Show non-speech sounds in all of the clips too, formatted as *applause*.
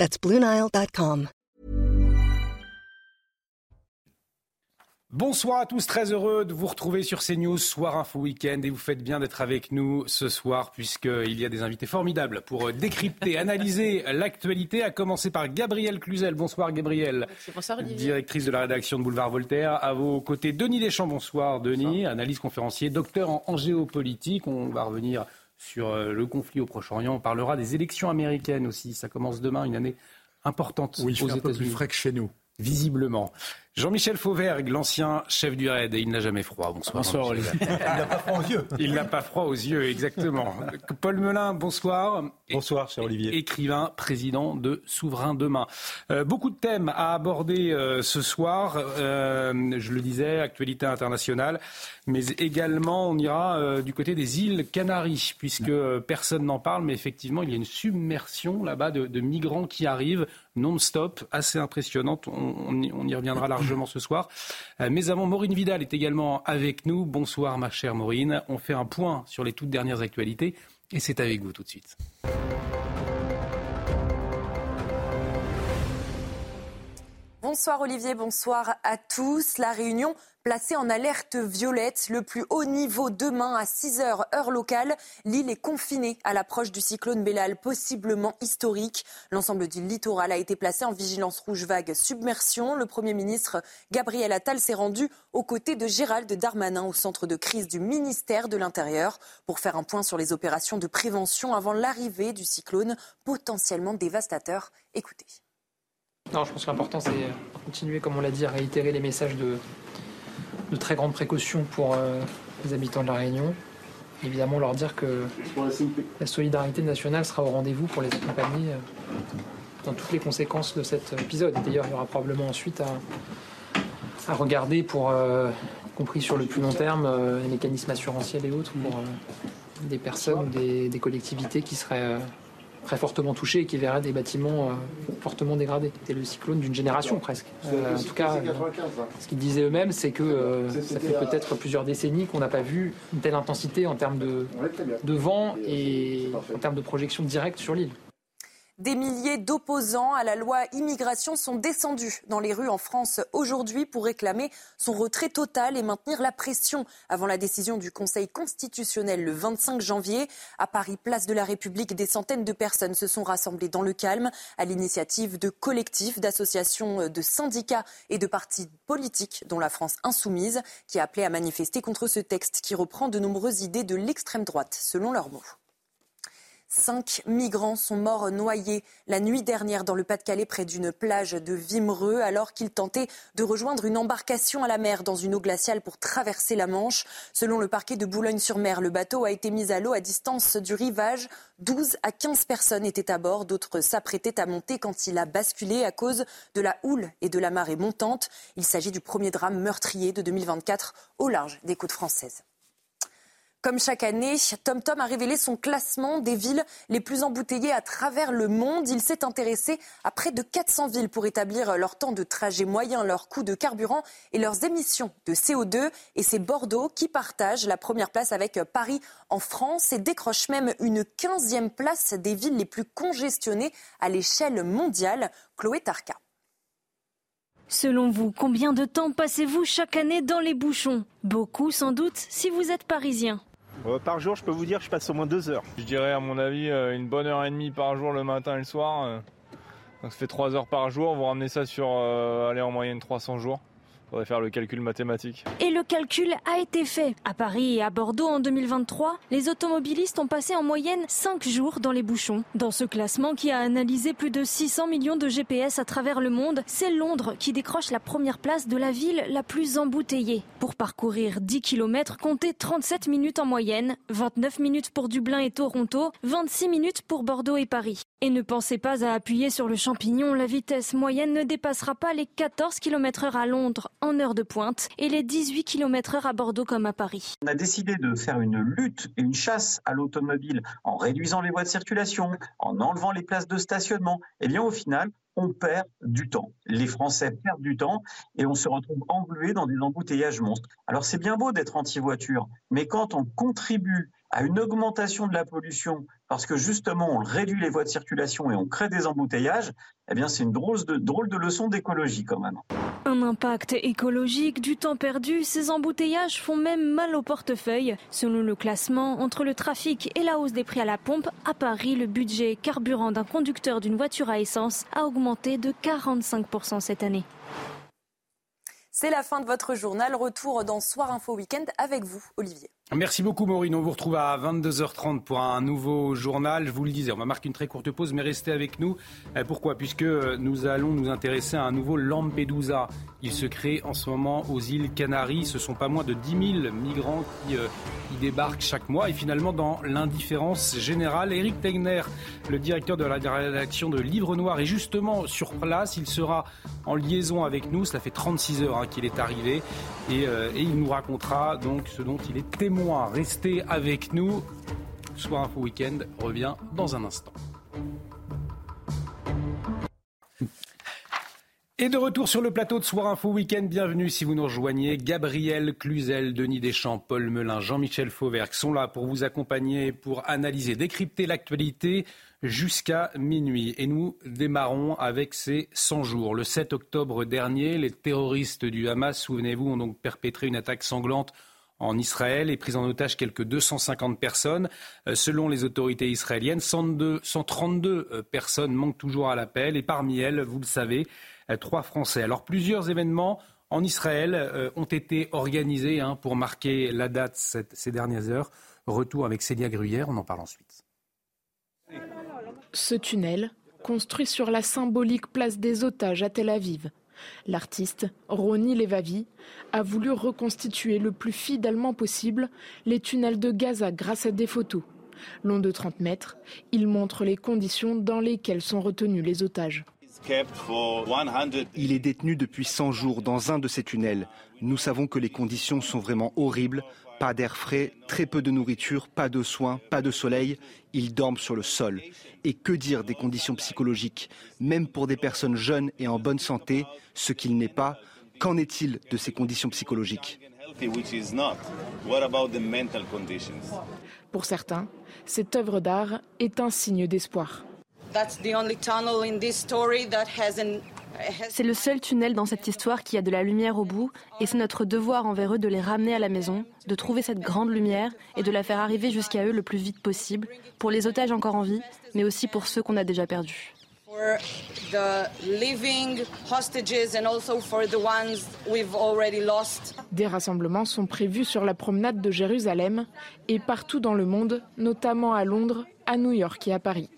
That's BlueNile.com. Bonsoir à tous, très heureux de vous retrouver sur CNews, Soir Info Week-end. Et vous faites bien d'être avec nous ce soir, puisqu'il y a des invités formidables pour décrypter, *laughs* analyser l'actualité, à commencer par Gabrielle Cluzel. Bonsoir Gabrielle. Bonsoir Directrice de la rédaction de Boulevard Voltaire. À vos côtés, Denis Deschamps. Bonsoir Denis, analyse conférencier, docteur en, en géopolitique. On va revenir sur euh, le conflit au Proche-Orient. On parlera des élections américaines aussi. Ça commence demain, une année importante oui, aux un peu plus États-Unis. frais que chez nous. Visiblement. Jean-Michel Fauvergue, l'ancien chef du RAID, il n'a jamais froid. Bonsoir. Bonsoir, Jean-Michel. Il n'a pas froid aux yeux. Il n'a pas froid aux yeux, exactement. Paul Melun, bonsoir. Bonsoir, cher Olivier. Écrivain, président de Souverain Demain. Euh, beaucoup de thèmes à aborder euh, ce soir. Euh, je le disais, actualité internationale, mais également on ira euh, du côté des îles Canaries, puisque euh, personne n'en parle, mais effectivement il y a une submersion là-bas de, de migrants qui arrivent non-stop, assez impressionnante. On, on y, on y reviendra largement ce soir. Euh, mais avant, Maureen Vidal est également avec nous. Bonsoir ma chère Maureen. On fait un point sur les toutes dernières actualités et c'est avec vous tout de suite. Bonsoir Olivier, bonsoir à tous. La Réunion placée en alerte violette, le plus haut niveau demain à 6h heure locale. L'île est confinée à l'approche du cyclone Bellal, possiblement historique. L'ensemble du littoral a été placé en vigilance rouge vague submersion. Le Premier ministre Gabriel Attal s'est rendu aux côtés de Gérald Darmanin au centre de crise du ministère de l'Intérieur pour faire un point sur les opérations de prévention avant l'arrivée du cyclone potentiellement dévastateur. Écoutez. Non, je pense que l'important, c'est continuer, comme on l'a dit, à réitérer les messages de, de très grande précaution pour euh, les habitants de La Réunion. Évidemment, leur dire que la solidarité nationale sera au rendez-vous pour les accompagner euh, dans toutes les conséquences de cet épisode. D'ailleurs, il y aura probablement ensuite à, à regarder, pour, euh, y compris sur le plus long terme, euh, les mécanismes assurantiels et autres pour euh, des personnes ou des, collectivités qui seraient euh, très fortement touchés et qui verraient des bâtiments euh, fortement dégradés. C'était le cyclone d'une génération presque. Euh, en tout cas, euh, ce qu'ils disaient eux-mêmes, c'est que ça fait peut-être plusieurs décennies qu'on n'a pas vu une telle intensité en termes de, de vent et en termes de projection directe sur l'île. Des milliers d'opposants à la loi immigration sont descendus dans les rues en France aujourd'hui pour réclamer son retrait total et maintenir la pression avant la décision du Conseil constitutionnel le 25 janvier. À Paris, place de la République, des centaines de personnes se sont rassemblées dans le calme à l'initiative de collectifs, d'associations, de syndicats et de partis politiques, dont la France insoumise, qui a appelé à manifester contre ce texte qui reprend de nombreuses idées de l'extrême droite, selon leurs mots. Cinq migrants sont morts noyés la nuit dernière dans le Pas-de-Calais près d'une plage de Vimereux alors qu'ils tentaient de rejoindre une embarcation à la mer dans une eau glaciale pour traverser la Manche. Selon le parquet de Boulogne-sur-Mer, le bateau a été mis à l'eau à distance du rivage. 12 à 15 personnes étaient à bord, d'autres s'apprêtaient à monter quand il a basculé à cause de la houle et de la marée montante. Il s'agit du premier drame meurtrier de 2024 au large des côtes françaises. Comme chaque année, TomTom a révélé son classement des villes les plus embouteillées à travers le monde. Il s'est intéressé à près de 400 villes pour établir leur temps de trajet moyen, leur coût de carburant et leurs émissions de CO2. Et c'est Bordeaux qui partage la première place avec Paris en France et décroche même une 15e place des villes les plus congestionnées à l'échelle mondiale. Chloé Tarka. Selon vous, combien de temps passez-vous chaque année dans les bouchons? Beaucoup sans doute si vous êtes parisien. Euh, par jour, je peux vous dire, je passe au moins deux heures. Je dirais, à mon avis, euh, une bonne heure et demie par jour le matin et le soir. euh. Donc ça fait trois heures par jour. Vous ramenez ça sur, aller en moyenne 300 jours. Faudrait faire le calcul mathématique. Et le calcul a été fait. À Paris et à Bordeaux en 2023, les automobilistes ont passé en moyenne 5 jours dans les bouchons. Dans ce classement qui a analysé plus de 600 millions de GPS à travers le monde, c'est Londres qui décroche la première place de la ville la plus embouteillée. Pour parcourir 10 km, comptez 37 minutes en moyenne, 29 minutes pour Dublin et Toronto, 26 minutes pour Bordeaux et Paris. Et ne pensez pas à appuyer sur le champignon, la vitesse moyenne ne dépassera pas les 14 km heure à Londres en heure de pointe et les 18 km heure à Bordeaux comme à Paris. On a décidé de faire une lutte et une chasse à l'automobile en réduisant les voies de circulation, en enlevant les places de stationnement. Et eh bien au final, on perd du temps. Les Français perdent du temps et on se retrouve englué dans des embouteillages monstres. Alors c'est bien beau d'être anti-voiture, mais quand on contribue à une augmentation de la pollution parce que justement on réduit les voies de circulation et on crée des embouteillages, eh bien c'est une drôle de, drôle de leçon d'écologie quand même. Un impact écologique, du temps perdu, ces embouteillages font même mal au portefeuille. Selon le classement, entre le trafic et la hausse des prix à la pompe, à Paris, le budget carburant d'un conducteur d'une voiture à essence a augmenté de 45% cette année. C'est la fin de votre journal. Retour dans Soir Info Week-end avec vous, Olivier. Merci beaucoup Maureen. On vous retrouve à 22h30 pour un nouveau journal. Je vous le disais, on va marquer une très courte pause, mais restez avec nous. Euh, pourquoi? Puisque nous allons nous intéresser à un nouveau Lampedusa. Il se crée en ce moment aux îles Canaries. Ce sont pas moins de 10 000 migrants qui euh, y débarquent chaque mois. Et finalement, dans l'indifférence générale, Eric Tegner, le directeur de la rédaction de Livre Noir, est justement sur place. Il sera en liaison avec nous. Cela fait 36 heures hein, qu'il est arrivé. Et, euh, et il nous racontera donc ce dont il est témoin Restez avec nous. Soir Info Week-end revient dans un instant. Et de retour sur le plateau de Soir Info Week-end, bienvenue si vous nous rejoignez. Gabriel Cluzel, Denis Deschamps, Paul Melun, Jean-Michel Fauvergue sont là pour vous accompagner, pour analyser, décrypter l'actualité jusqu'à minuit. Et nous démarrons avec ces 100 jours. Le 7 octobre dernier, les terroristes du Hamas, souvenez-vous, ont donc perpétré une attaque sanglante en Israël et pris en otage quelques 250 personnes. Euh, selon les autorités israéliennes, 132 euh, personnes manquent toujours à l'appel et parmi elles, vous le savez, euh, trois Français. Alors plusieurs événements en Israël ont été organisés hein, pour marquer la date ces dernières heures. Retour avec Célia Gruyère, on en parle ensuite. Ce tunnel, construit sur la symbolique place des otages à Tel Aviv, L'artiste, Roni Levavi, a voulu reconstituer le plus fidèlement possible les tunnels de Gaza grâce à des photos. Long de 30 mètres, il montre les conditions dans lesquelles sont retenus les otages. Il est détenu depuis 100 jours dans un de ces tunnels. Nous savons que les conditions sont vraiment horribles. Pas d'air frais, très peu de nourriture, pas de soins, pas de soleil. Ils dorment sur le sol. Et que dire des conditions psychologiques? Même pour des personnes jeunes et en bonne santé, ce qu'il n'est pas, qu'en est-il de ces conditions psychologiques? Pour certains, cette œuvre d'art est un signe d'espoir. C'est le seul tunnel dans cette histoire qui a de la lumière au bout et c'est notre devoir envers eux de les ramener à la maison, de trouver cette grande lumière et de la faire arriver jusqu'à eux le plus vite possible, pour les otages encore en vie, mais aussi pour ceux qu'on a déjà perdus. Des rassemblements sont prévus sur la promenade de Jérusalem et partout dans le monde, notamment à Londres, à New York et à Paris.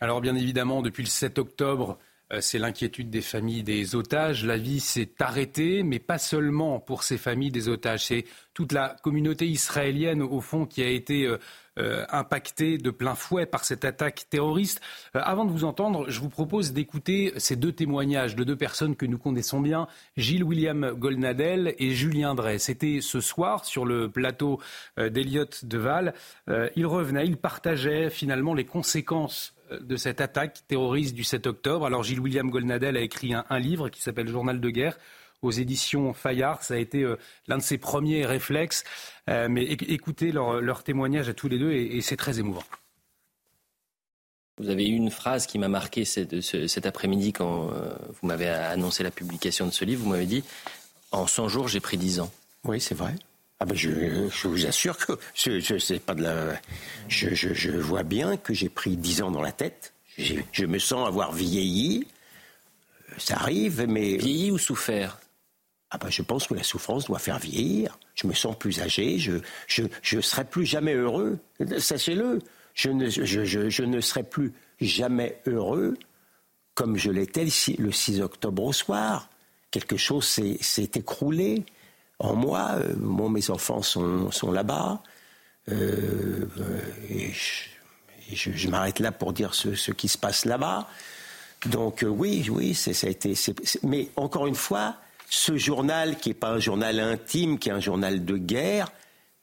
Alors bien évidemment, depuis le 7 octobre, euh, c'est l'inquiétude des familles des otages. La vie s'est arrêtée, mais pas seulement pour ces familles des otages. C'est toute la communauté israélienne, au fond, qui a été euh, euh, impactée de plein fouet par cette attaque terroriste. avant de vous entendre, je vous propose d'écouter ces deux témoignages de deux personnes que nous connaissons bien, Gilles William Golnadel et Julien Drey. C'était ce soir sur le plateau d'Eliott Deval. ils revenaient, ils partageaient finalement les conséquences de cette attaque terroriste du 7 octobre. Alors Gilles William Golnadel a écrit un, livre qui s'appelle Journal de guerre aux éditions Fayard. Ça a été euh, l'un de ses premiers réflexes. Euh, mais écoutez leur, témoignage à tous les deux et, c'est très émouvant. Vous avez eu une phrase qui m'a marqué cet, après-midi quand euh, vous m'avez annoncé la publication de ce livre. Vous m'avez dit En 100 jours, j'ai pris 10 ans. Oui, c'est vrai. Ah ben je, je, vous assure que je, je sais pas de la. Je, je, vois bien que j'ai pris dix ans dans la tête. Je me sens avoir vieilli. Ça arrive, mais. Vieilli ou souffert? Ah ben je pense que la souffrance doit faire vieillir. Je me sens plus âgé. Je je je serai plus jamais heureux. Sachez-le. Je ne je, je, je ne serai plus jamais heureux comme je l'étais le 6 octobre au soir. Quelque chose s'est écroulé en moi. Euh, mes enfants sont, sont là-bas. Euh, je, m'arrête là pour dire ce, qui se passe là-bas. Donc oui, oui, ça a été. mais encore une fois, ce journal, qui n'est pas un journal intime, qui est un journal de guerre,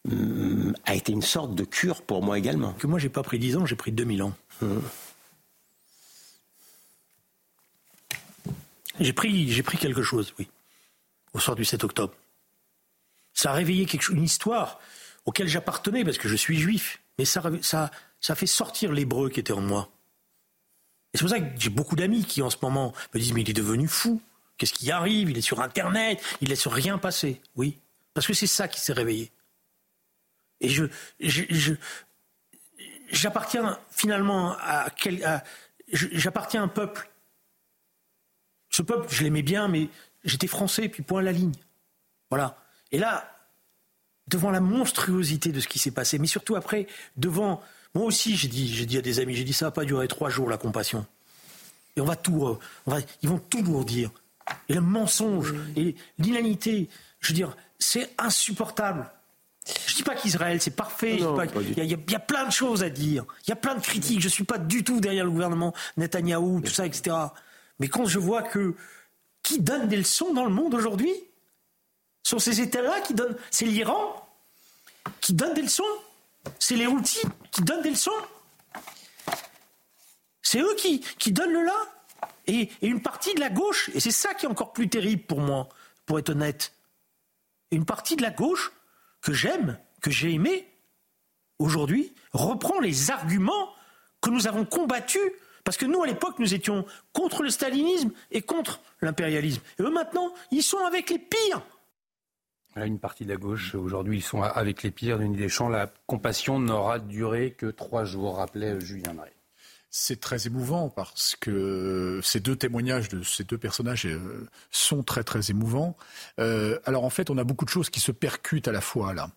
hum, a été une sorte de cure pour moi également. Que moi, j'ai pas pris 10 ans, j'ai pris 2000 ans. Hum. J'ai pris, j'ai pris quelque chose, oui, au soir du 7 octobre. Ça a réveillé une histoire auquel j'appartenais parce que je suis juif, mais ça fait sortir l'hébreu qui était en moi. Et c'est pour ça que j'ai beaucoup d'amis qui en ce moment me disent mais il est devenu fou. Qu'est-ce qui arrive? Il est sur Internet, il laisse rien passer. Oui, parce que c'est ça qui s'est réveillé. Et je, j'appartiens finalement à, quel, j'appartiens à un peuple. Ce peuple, je l'aimais bien, mais j'étais français, puis point à la ligne. Voilà. Et là, devant la monstruosité de ce qui s'est passé, mais surtout après, devant, moi aussi, j'ai dit, j'ai dit à des amis, j'ai dit ça va pas durer trois jours la compassion. Et on va tout, euh, on va, ils vont tout nous dire et le mensonge et l'inanité. Je veux dire, c'est insupportable. Je ne dis pas qu'Israël c'est parfait. Il y, a plein de choses à dire. Il y a plein de critiques. Je ne suis pas du tout derrière le gouvernement Netanyahou, tout ça, etc. Mais quand je vois que qui donne des leçons dans le monde aujourd'hui, sont ces États-là qui donnent. C'est l'Iran qui donne des leçons. C'est les Houthis qui donnent des leçons. C'est eux qui, qui donnent le là et, une partie de la gauche, et c'est ça qui est encore plus terrible pour moi, pour être honnête, une partie de la gauche que j'aime, que j'ai aimé, aujourd'hui, reprend les arguments que nous avons combattus. Parce que nous, à l'époque, nous étions contre le stalinisme et contre l'impérialisme. Et eux, maintenant, ils sont avec les pires. Une partie de la gauche, aujourd'hui, ils sont avec les pires. Denis Deschamps, la compassion n'aura duré que trois jours, rappelait Julien Drey. C'est très émouvant parce que ces deux témoignages de ces deux personnages euh, sont très très émouvants. Euh, alors en fait, on a beaucoup de choses qui se percutent à la fois là.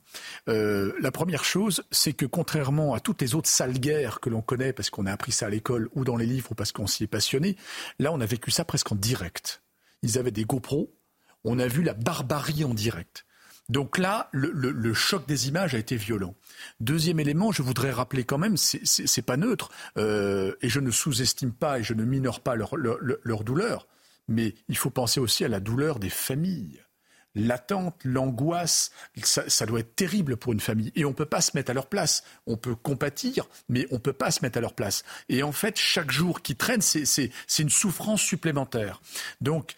Euh, la première chose, c'est que contrairement à toutes les autres sales guerres que l'on connaît parce qu'on a appris ça à l'école ou dans les livres ou parce qu'on s'y est passionné, là on a vécu ça presque en direct. Ils avaient des GoPros, on a vu la barbarie en direct. Donc là, le, choc des images a été violent. Deuxième élément, je voudrais rappeler quand même, c'est pas neutre, euh, et je ne sous-estime pas et je ne minore pas leur, douleur, mais il faut penser aussi à la douleur des familles. L'attente, l'angoisse, ça, doit être terrible pour une famille. Et on ne peut pas se mettre à leur place. On peut compatir, mais on ne peut pas se mettre à leur place. Et en fait, chaque jour qui traîne, c'est une souffrance supplémentaire. Donc,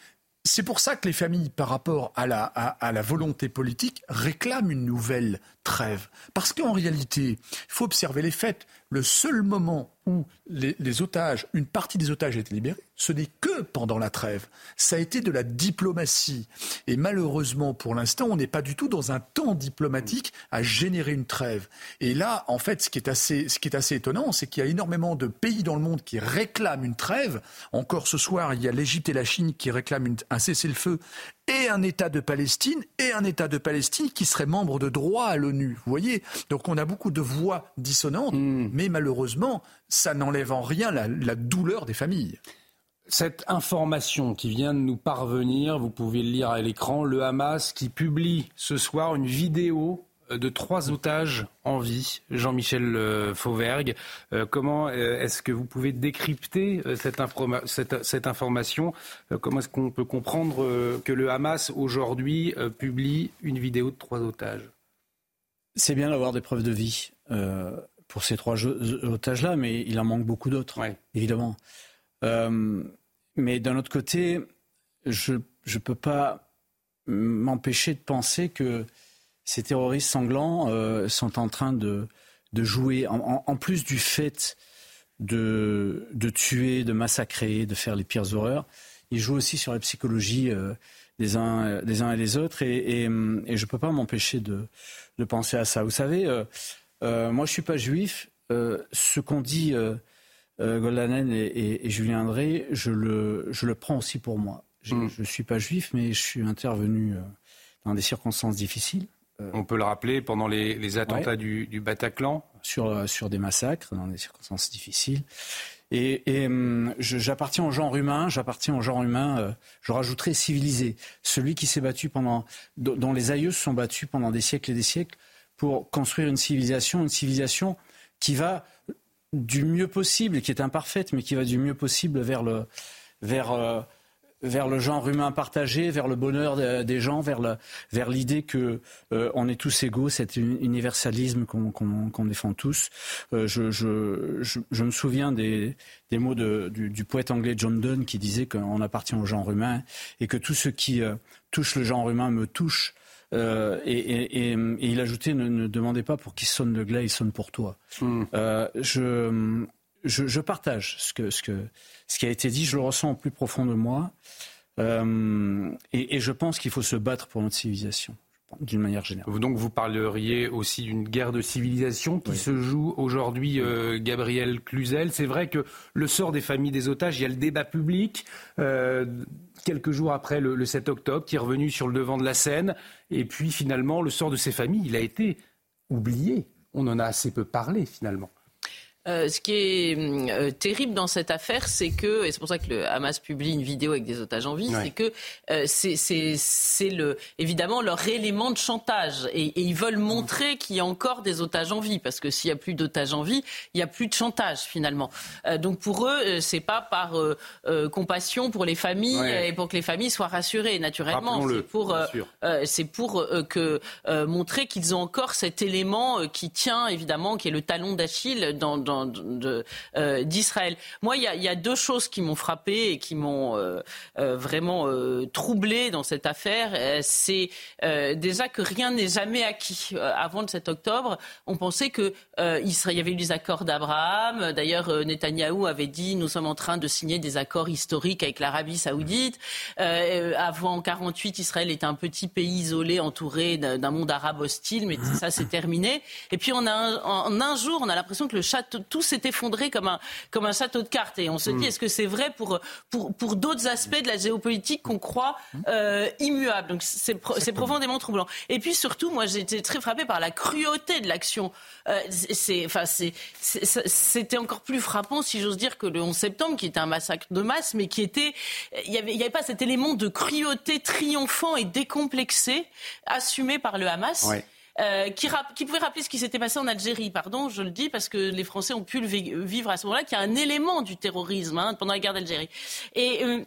c'est pour ça que les familles, par rapport à la, volonté politique, réclament une nouvelle trêve. Parce qu'en réalité, il faut observer les faits. Le seul moment où une partie des otages a été libérée, ce n'est que pendant la trêve. Ça a été de la diplomatie. Et malheureusement, pour l'instant, on n'est pas du tout dans un temps diplomatique à générer une trêve. Et là, en fait, ce qui est assez, ce qui est assez étonnant, c'est qu'il y a énormément de pays dans le monde qui réclament une trêve. Encore ce soir, il y a l'Égypte et la Chine qui réclament un cessez-le-feu et un État de Palestine et un État de Palestine qui serait membre de droit à l'ONU. Vous voyez Donc on a beaucoup de voix dissonantes, hmm. mais malheureusement, ça n'enlève en rien la, la douleur des familles. Cette information qui vient de nous parvenir, vous pouvez le lire à l'écran, le Hamas qui publie ce soir une vidéo de trois otages en vie, Jean-Michel euh, Fauvergue. Euh, comment est-ce que vous pouvez décrypter cette, information Comment est-ce qu'on peut comprendre que le Hamas aujourd'hui publie une vidéo de trois otages? C'est bien d'avoir des preuves de vie pour ces trois otages-là, mais il en manque beaucoup d'autres, évidemment. mais d'un autre côté, je ne peux pas m'empêcher de penser que ces terroristes sanglants euh, sont en train de, jouer, en, plus du fait de, tuer, de massacrer, de faire les pires horreurs, ils jouent aussi sur la psychologie euh, des, uns, des uns et des autres. Et, je ne peux pas m'empêcher de, penser à ça. Vous savez, euh, moi je ne suis pas juif. ce qu'ont dit Goldanen et, Julien André, je le, je le prends aussi pour moi. Je ne mm. suis pas juif, mais je suis intervenu dans des circonstances difficiles. Euh, On peut le rappeler, pendant les, attentats du, Bataclan sur, euh, sur des massacres, dans des circonstances difficiles. Et, hum, j'appartiens au genre humain, j'appartiens au genre humain, euh, je rajouterais civilisé. Celui qui s'est battu pendant, dont les aïeux se sont battus pendant des siècles et des siècles pour construire une civilisation, une civilisation qui va du mieux possible, qui est imparfaite, mais qui va du mieux possible vers le, vers, vers le genre humain partagé, vers le bonheur des gens, vers, vers l'idée que euh, on est tous égaux, cet universalisme qu'on défend tous. Euh, je, je, je, me souviens des, des mots de, du, poète anglais John Donne qui disait qu'on appartient au genre humain et que tout ce qui euh, touche le genre humain me touche. Euh, et, et, et, il ajoutait ne, ne demandez pas pour qui sonne le glas, il sonne pour toi. Hmm. Euh, je, je, je, partage ce, que, ce, que, ce qui a été dit, je le ressens au plus profond de moi. Euh, et, et, je pense qu'il faut se battre pour notre civilisation d'une manière générale. Donc vous parleriez aussi d'une guerre de civilisation qui se joue aujourd'hui, euh, Gabriel Cluzel. C'est vrai que le sort des familles des otages, il y a le débat public, euh, quelques jours après le, le, 7 octobre, qui est revenu sur le devant de la scène. Et puis finalement, le sort de ces familles, il a été oublié. On en a assez peu parlé finalement. Euh, ce qui est euh, terrible dans cette affaire, c'est que, et c'est pour ça que le Hamas publie une vidéo avec des otages en vie, c'est que euh, c'est le, évidemment leur élément de chantage. Et, et ils veulent montrer qu'il y a encore des otages en vie, parce que s'il n'y a plus d'otages en vie, il n'y a plus de chantage finalement. Donc pour eux, c'est pas par compassion pour les familles et pour que les familles soient rassurées, naturellement. C'est pour, c'est pour que montrer qu'ils ont encore cet élément qui tient, évidemment, qui est le talon d'Achille dans, dans d'Israël. Moi, il y, a, deux choses qui m'ont frappé et qui m'ont euh, euh, vraiment troublé dans cette affaire. C'est déjà que rien n'est jamais acquis. avant le 7 octobre, on pensait que il y avait eu les accords d'Abraham. D'ailleurs, Netanyahou avait dit nous sommes en train de signer des accords historiques avec l'Arabie Saoudite. avant 48, Israël était un petit pays isolé, entouré d'un monde arabe hostile, mais ça c'est terminé. Et puis en un jour, on a l'impression que le château, tout s'est effondré comme un, comme un château de cartes. Et on se dit, mm. est-ce que c'est vrai pour, pour, pour d'autres aspects de la géopolitique qu'on croit euh, immuables Donc c'est, profondément troublant. Et puis surtout, moi j'ai été très frappé par la cruauté de l'action. Euh, c'est, enfin, c'est, c'était encore plus frappant, si j'ose dire, que le 11 septembre, qui était un massacre de masse, mais qui était, il n'y avait, y avait pas cet élément de cruauté triomphant et décomplexé assumé par le Hamas. Euh, qui, pouvait rappeler ce qui s'était passé en Algérie. Pardon, je le dis parce que les Français ont pu le vivre à ce moment-là, qui est un élément du terrorisme hein, pendant la guerre d'Algérie. Et euh,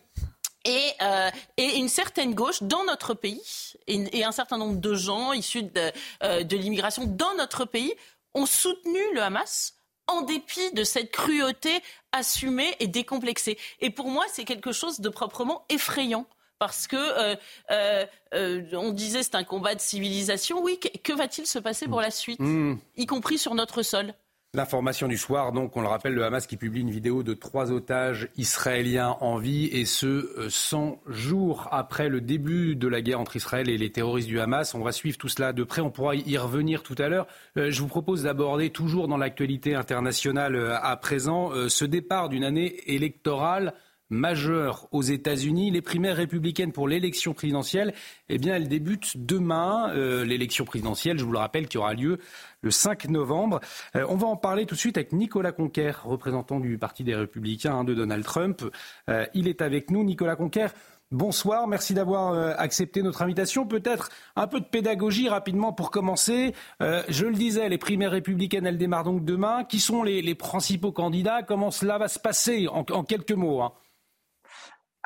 euh, et, une certaine gauche dans notre pays et, un certain nombre de gens issus de, de l'immigration dans notre pays ont soutenu le Hamas en dépit de cette cruauté assumée et décomplexée. Et pour moi, c'est quelque chose de proprement effrayant parce que euh, euh, euh, on disait c'est un combat de civilisation. Oui, que, va-t-il se passer pour la suite, hmm. y compris sur notre sol L'information du soir, donc, on le rappelle, le Hamas qui publie une vidéo de trois otages israéliens en vie, et ce, 100 jours après le début de la guerre entre Israël et les terroristes du Hamas. On va suivre tout cela de près, on pourra y revenir tout à l'heure. je vous propose d'aborder, toujours dans l'actualité internationale à présent, ce départ d'une année électorale majeure aux États-Unis. Les primaires républicaines pour l'élection présidentielle, eh bien, elles débutent demain. Euh, l'élection présidentielle, je vous le rappelle, qui aura lieu le 5 novembre. Euh, on va en parler tout de suite avec Nicolas Conquer, représentant du Parti des Républicains hein, de Donald Trump. Euh, il est avec nous. Nicolas Conquer, Bonsoir, merci d'avoir accepté notre invitation. Peut-être un peu de pédagogie rapidement pour commencer. je le disais, les primaires républicaines, elles démarrent donc demain. Qui sont les, principaux candidats? Comment cela va se passer? En, quelques mots hein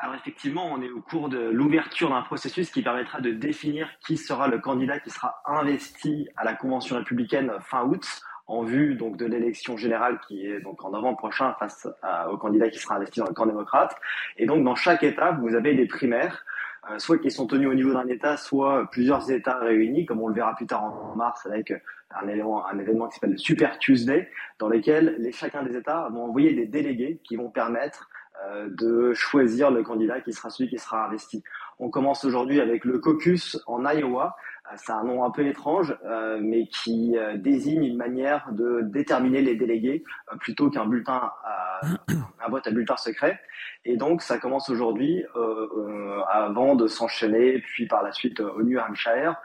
alors effectivement, on est au cours de l'ouverture d'un processus qui permettra de définir qui sera le candidat qui sera investi à la convention républicaine fin août en vue donc de l'élection générale qui est donc en novembre prochain face au candidat qui sera investi dans le camp démocrate. Et donc dans chaque État, vous avez des primaires, euh, soit qui sont tenues au niveau d'un État, soit plusieurs États réunis, comme on le verra plus tard en mars avec un événement, qui s'appelle le Super Tuesday, dans lequel les, chacun des États vont envoyer des délégués qui vont permettre de choisir le candidat qui sera celui qui sera investi. On commence aujourd'hui avec le caucus en Iowa. Euh, c'est un nom un peu étrange, euh, mais qui désigne une manière de déterminer les délégués plutôt qu'un bulletin, un vote à bulletin secret. Et donc, ça commence aujourd'hui, avant de s'enchaîner, puis par la suite au New Hampshire.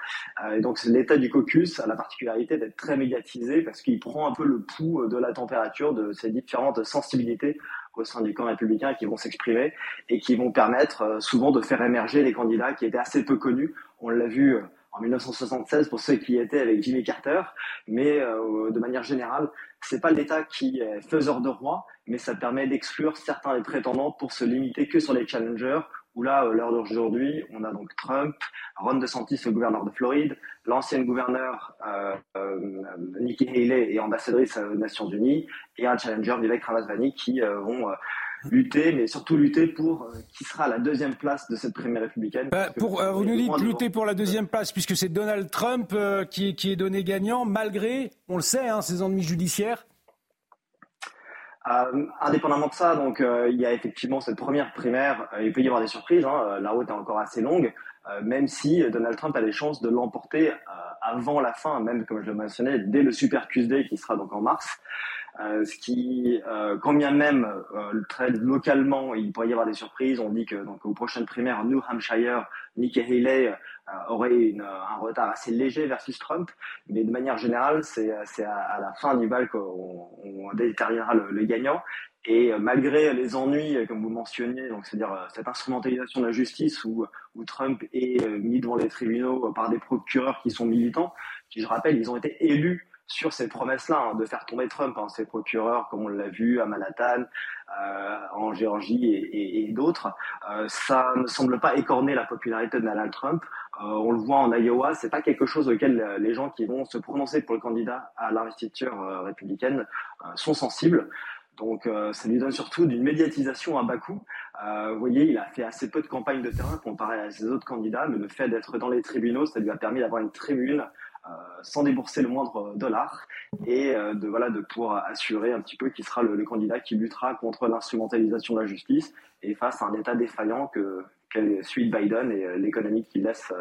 et donc, l'état du caucus a la particularité d'être très médiatisé parce qu'il prend un peu le pouls de la température de ces différentes sensibilités au sein du camp républicain qui vont s'exprimer et qui vont permettre euh, souvent de faire émerger les candidats qui étaient assez peu connus. On l'a vu euh, en 1976 pour ceux qui étaient avec Jimmy Carter, mais de manière générale, c'est pas l'État qui est faiseur de roi, mais ça permet d'exclure certains des prétendants pour se limiter que sur les challengers où là, à l'heure d'aujourd'hui, on a donc Trump, Ron DeSantis, le gouverneur de Floride, l'ancienne gouverneure euh, euh, Nikki Haley et ambassadrice aux Nations Unies, et un challenger, Vivek Ramaswamy, qui euh, vont lutter, mais surtout lutter pour qui sera la deuxième place de cette primaire républicaine. pour, vous nous dites lutter pour la deuxième place, puisque c'est Donald Trump qui, qui, est donné gagnant, malgré, on le sait, hein, ses ennemis judiciaires euh, indépendamment de ça, donc euh, il y a effectivement cette première primaire. Euh, il peut y avoir des surprises. Hein, la route est encore assez longue, même si Donald Trump a des chances de l'emporter avant la fin, même comme je le mentionnais, dès le Super Tuesday qui sera donc en mars. Euh, ce qui, euh, quand bien même euh, très localement, il pourrait y avoir des surprises. On dit que donc aux prochaines primaires New Hampshire, Nikki Haley euh, aurait une, un retard assez léger versus Trump, mais de manière générale, c'est à, à, la fin du bal qu'on on déterminera le, le, gagnant. Et malgré les ennuis, comme vous mentionniez, donc c'est-à-dire cette instrumentalisation de la justice où, où Trump est mis devant les tribunaux par des procureurs qui sont militants, qui je rappelle, ils ont été élus sur ces promesses-là, hein, de faire tomber Trump, hein, ses procureurs, comme on l'a vu à Manhattan, euh, en Géorgie et, d'autres, euh, ça ne semble pas écorner la popularité de Donald Trump. Euh, on le voit en Iowa, c'est pas quelque chose auquel les gens qui vont se prononcer pour le candidat à l'investiture républicaine sont sensibles. Donc ça lui donne surtout d'une médiatisation à bas coût. vous voyez, il a fait assez peu de campagne de terrain comparé à ses autres candidats, mais le fait d'être dans les tribunaux, ça lui a permis d'avoir une tribune sans débourser le moindre dollar et euh, de voilà de pouvoir assurer un petit peu qui sera le, candidat qui luttera contre l'instrumentalisation de la justice et face à un État défaillant que qu'est celui de Biden et euh, l'économie qu'il laisse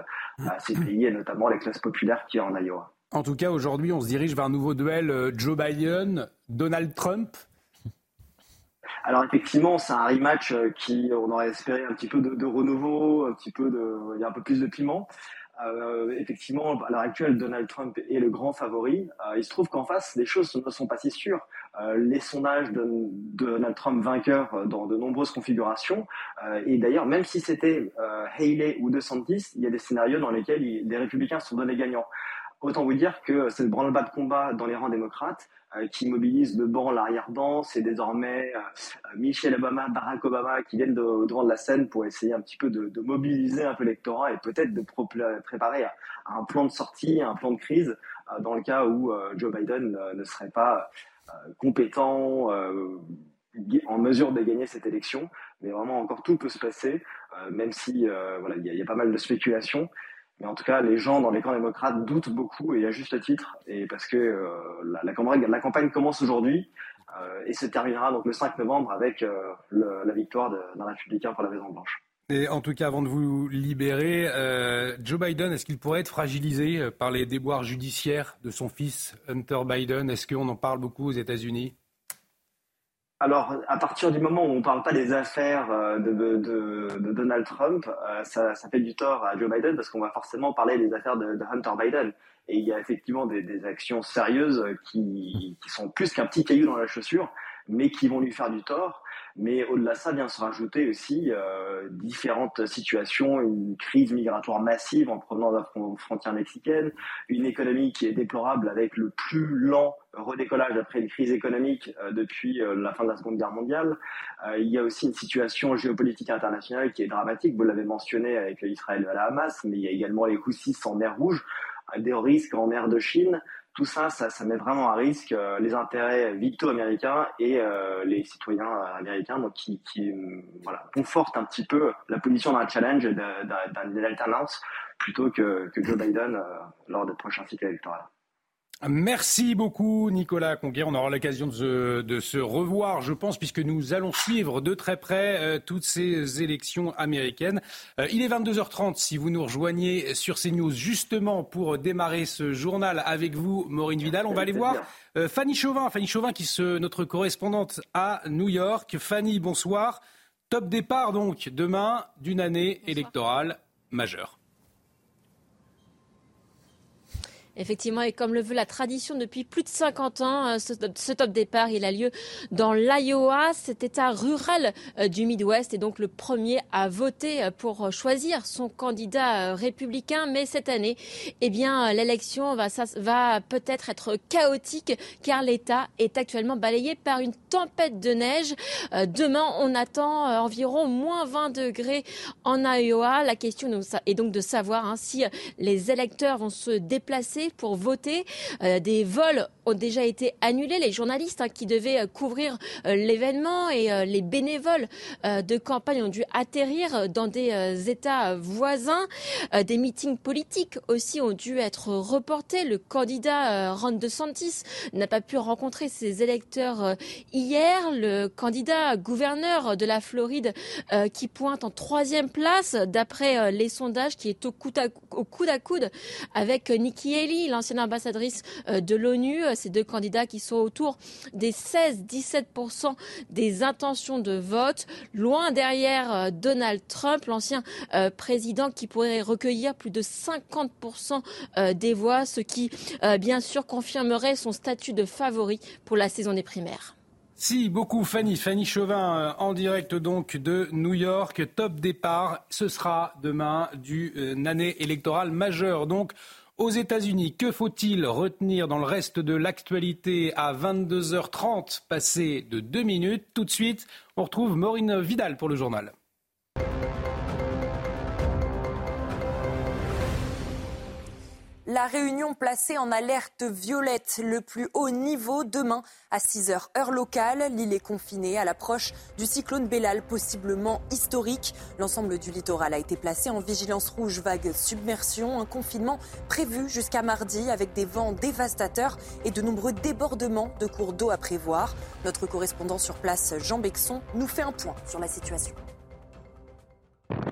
à ces pays et notamment les classes populaires qui y en Iowa. En tout cas, aujourd'hui, on se dirige vers un nouveau duel Joe Biden-Donald Trump. Alors effectivement, c'est un rematch qui, on aurait espéré un petit peu de, de renouveau, un petit peu de, il y a un peu plus de piment. Euh, effectivement, à l'heure actuelle, Donald Trump est le grand favori. Euh, il se trouve qu'en face, les choses ne sont pas si sûres. Euh, les sondages de, Donald Trump vainqueur dans de nombreuses configurations. Euh, et d'ailleurs, même si c'était euh, Haley ou DeSantis, il y a des scénarios dans lesquels les républicains sont donnés gagnants. Autant vous dire que c'est le branle-bas de combat dans les rangs démocrates euh, qui mobilise le banc, l'arrière-banc. C'est désormais euh, Michelle Obama, Barack Obama qui viennent de, devant de la scène pour essayer un petit peu de, mobiliser un peu l'électorat et peut-être de préparer un plan de sortie, un plan de crise euh, dans le cas où Joe Biden ne serait pas compétent, en mesure de gagner cette élection. Mais vraiment, encore tout peut se passer, même si voilà, il y, a pas mal de spéculations. Mais en tout cas, les gens dans les camps démocrates doutent beaucoup, et à juste titre, et parce que euh, la, campagne, commence aujourd'hui euh, et se terminera donc le 5 novembre avec euh, le, la victoire d'un républicain pour la Maison Blanche. Et en tout cas, avant de vous libérer, Joe Biden, est-ce qu'il pourrait être fragilisé par les déboires judiciaires de son fils Hunter Biden? Est-ce qu'on en parle beaucoup aux États-Unis? Alors, à partir du moment où on ne parle pas des affaires euh, de, Donald Trump, euh, ça, fait du tort à Joe Biden parce qu'on va forcément parler des affaires de, Hunter Biden. Et il y a effectivement des, des actions sérieuses qui, qui sont plus qu'un petit caillou dans la chaussure, mais qui vont lui faire du tort. Mais au-delà de ça, vient se rajouter aussi euh, différentes situations, une crise migratoire massive en provenance de la frontière mexicaine, une économie qui est déplorable avec le plus lent redécollage après une crise économique euh, depuis euh, la fin de la Seconde Guerre mondiale. Il y a aussi une situation géopolitique internationale qui est dramatique, vous l'avez mentionné avec Israël et la Hamas, mais il y a également les Houthis en mer Rouge, des risques en mer de Chine, tout ça, ça, met vraiment à risque euh, les intérêts vitaux américains et euh, les citoyens euh, américains, donc qui, qui voilà, confortent un petit peu la position d'un challenge, d'une alternance, plutôt que, que Joe Biden lors des prochains cycles électoraux. Merci beaucoup Nicolas Conquer. On aura l'occasion de, se revoir, je pense, puisque nous allons suivre de très près euh, toutes ces élections américaines. Euh, il est 22h30 si vous nous rejoignez sur CNews justement pour démarrer ce journal avec vous, Maureen Vidal. On va aller voir euh, Fanny Chauvin. Fanny Chauvin qui est notre correspondante à New York. Fanny, bonsoir. Top départ donc demain d'une année électorale majeure. Effectivement, et comme le veut la tradition depuis plus de 50 ans, euh, ce, top départ, il a lieu dans l'Iowa, cet état rural euh, du Midwest, et donc le premier à voter euh, pour choisir son candidat républicain. Mais cette année, eh bien, l'élection va, peut-être être chaotique car l'État est actuellement balayé par une tempête de neige. Demain, on attend environ moins 20 degrés en Iowa. La question est donc de savoir hein, si les électeurs vont se déplacer pour voter. Euh, des vols ont déjà été annulés. Les journalistes hein, qui devaient euh, couvrir euh, l'événement et les bénévoles de campagne ont dû atterrir dans des États voisins. des meetings politiques aussi ont dû être reportés. Le candidat Ron DeSantis n'a pas pu rencontrer ses électeurs hier. Le candidat gouverneur de la Floride qui pointe en troisième place d'après les sondages qui est au coude à, coude, avec Nikki Haley l'ancienne ambassadrice euh, de l'ONU. Euh, ces deux candidats qui sont autour des 16-17% des intentions de vote, loin derrière euh, Donald Trump, l'ancien président qui pourrait recueillir plus de 50% des voix, ce qui bien sûr confirmerait son statut de favori pour la saison des primaires. Si, beaucoup Fanny. Fanny Chauvin en direct donc de New York. Top départ. Ce sera demain d'une année électorale majeure. Donc aux États-Unis, que faut-il retenir dans le reste de l'actualité à 22h30, passé de deux minutes? Tout de suite, on retrouve Maureen Vidal pour le journal. La Réunion placée en alerte violette, le plus haut niveau demain à 6 heures heure locale. L'île est confinée à l'approche du cyclone Bellal, possiblement historique. L'ensemble du littoral a été placé en vigilance rouge vague submersion. Un confinement prévu jusqu'à mardi avec des vents dévastateurs et de nombreux débordements de cours d'eau à prévoir. Notre correspondant sur place, Jean Bexon, nous fait un point sur la situation.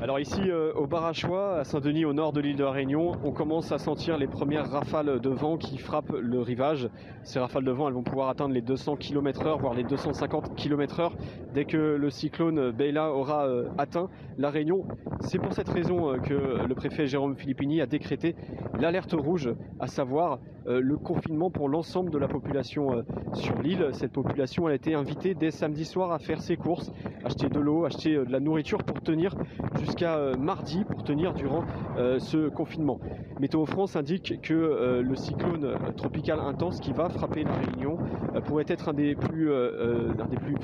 Alors ici euh, au Barachois, à Saint-Denis, au nord de l'île de la Réunion, on commence à sentir les premières rafales de vent qui frappent le rivage. Ces rafales de vent, elles vont pouvoir atteindre les 200 km/h, voire les 250 km/h dès que le cyclone Beyla aura euh, atteint la Réunion. C'est pour cette raison euh, que le préfet Jérôme Filippini a décrété l'alerte rouge, à savoir le confinement pour l'ensemble de la population sur l'île. Cette population a été invitée dès samedi soir à faire ses courses, acheter de l'eau, acheter de la nourriture pour tenir jusqu'à euh, mardi pour tenir durant euh, ce confinement. Météo France indique que euh, le cyclone tropical intense qui va frapper la Réunion pourrait être un des plus,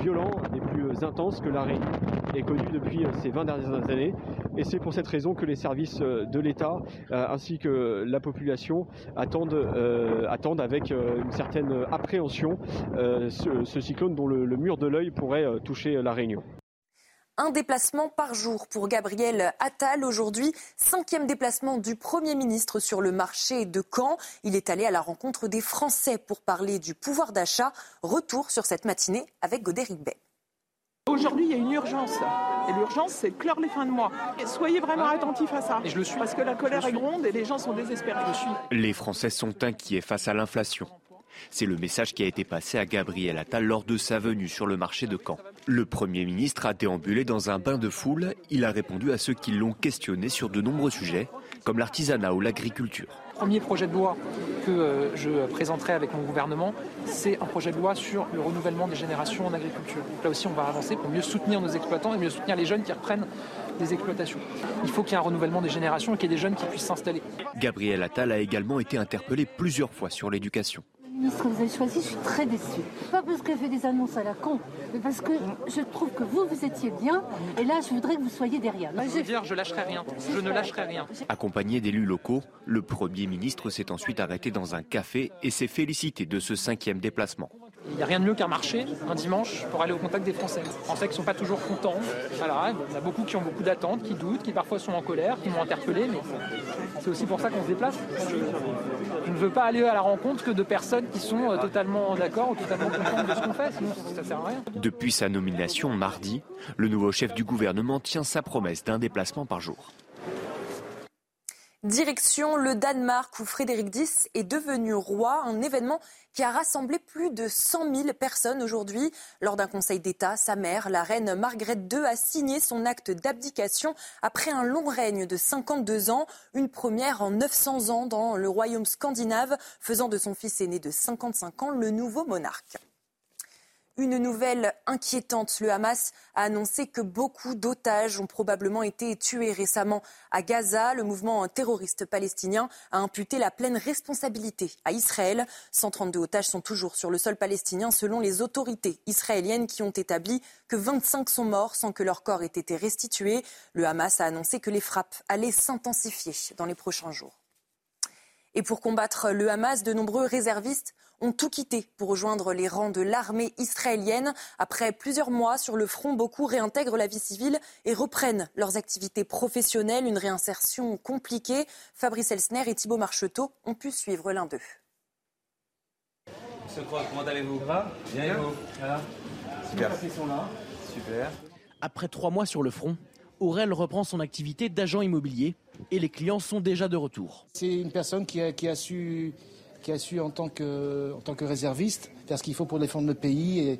violents, un des plus intenses que la Réunion ait connu depuis ces 20 dernières années. Et c'est pour cette raison que les services de l'État ainsi que la population attendent avec une certaine appréhension ce, cyclone dont le mur de l'œil pourrait toucher la Réunion. Un déplacement par jour pour Gabriel Attal aujourd'hui. Cinquième déplacement du Premier ministre sur le marché de Caen. Il est allé à la rencontre des Français pour parler du pouvoir d'achat. Retour sur cette matinée avec Godéric Bay. Aujourd'hui, il y a une urgence. Et l'urgence, c'est de clore les fins de mois. soyez vraiment attentifs à ça. Et je le suis. Parce que la colère est gronde et les gens sont désespérés. Je suis. Les Français sont inquiets face à l'inflation. C'est le message qui a été passé à Gabriel Attal lors de sa venue sur le marché de Caen. Le Premier ministre a déambulé dans un bain de foule. Il a répondu à ceux qui l'ont questionné sur de nombreux sujets, comme l'artisanat ou l'agriculture. Le premier projet de loi que euh, je présenterai avec mon gouvernement, c'est un projet de loi sur le renouvellement des générations en agriculture. là aussi, on va avancer pour mieux soutenir nos exploitants et mieux soutenir les jeunes qui reprennent des exploitations. Il faut qu'il y ait un renouvellement des générations et qu'il y ait des jeunes qui puissent s'installer. Gabriel Attal a également été interpellé plusieurs fois sur l'éducation ministre que vous avez choisi, je suis très déçue. Pas parce qu'elle fait des annonces à la con, mais parce que je trouve que vous, vous étiez bien, et là, je voudrais que vous soyez derrière. Je veux dire, je lâcherai rien. Je ne lâcherai rien. Accompagné d'élus locaux, le Premier ministre s'est ensuite arrêté dans un café et s'est félicité de ce cinquième déplacement. Il n'y a rien de mieux qu'un marché un dimanche pour aller au contact des Français. Français qui ne sont pas toujours contents. Voilà, il y en a beaucoup qui ont beaucoup d'attentes, qui doutent, qui parfois sont en colère, qui m'ont interpellé, mais c'est aussi pour ça qu'on se déplace. Je, ne veux pas aller à la rencontre que de personnes qui sont euh, totalement d'accord ou totalement contentes de ce qu'on fait, sinon ça ne sert à rien. Depuis sa nomination mardi, le nouveau chef du gouvernement tient sa promesse d'un déplacement par jour. Direction le Danemark où Frédéric X est devenu roi, un événement qui a rassemblé plus de 100 000 personnes aujourd'hui. Lors d'un conseil d'État, sa mère, la reine Margrethe II, a signé son acte d'abdication après un long règne de 52 ans, une première en 900 ans dans le royaume scandinave, faisant de son fils aîné de 55 ans le nouveau monarque. Une nouvelle inquiétante. Le Hamas a annoncé que beaucoup d'otages ont probablement été tués récemment à Gaza. Le mouvement terroriste palestinien a imputé la pleine responsabilité à Israël. 132 otages sont toujours sur le sol palestinien selon les autorités israéliennes qui ont établi que 25 sont morts sans que leur corps ait été restitué. Le Hamas a annoncé que les frappes allaient s'intensifier dans les prochains jours. Et pour combattre le Hamas, de nombreux réservistes ont tout quitté pour rejoindre les rangs de l'armée israélienne. Après plusieurs mois sur le front, beaucoup réintègrent la vie civile et reprennent leurs activités professionnelles. Une réinsertion compliquée. Fabrice Elsner et Thibault Marcheteau ont pu suivre l'un d'eux. comment allez-vous? Ça va? Bien et vous? Super. Super. Après trois mois sur le front, Aurel reprend son activité d'agent immobilier et les clients sont déjà de retour. C'est une personne qui a, qui a su qui a su en tant que, en tant que réserviste faire ce qu'il faut pour défendre le pays. Et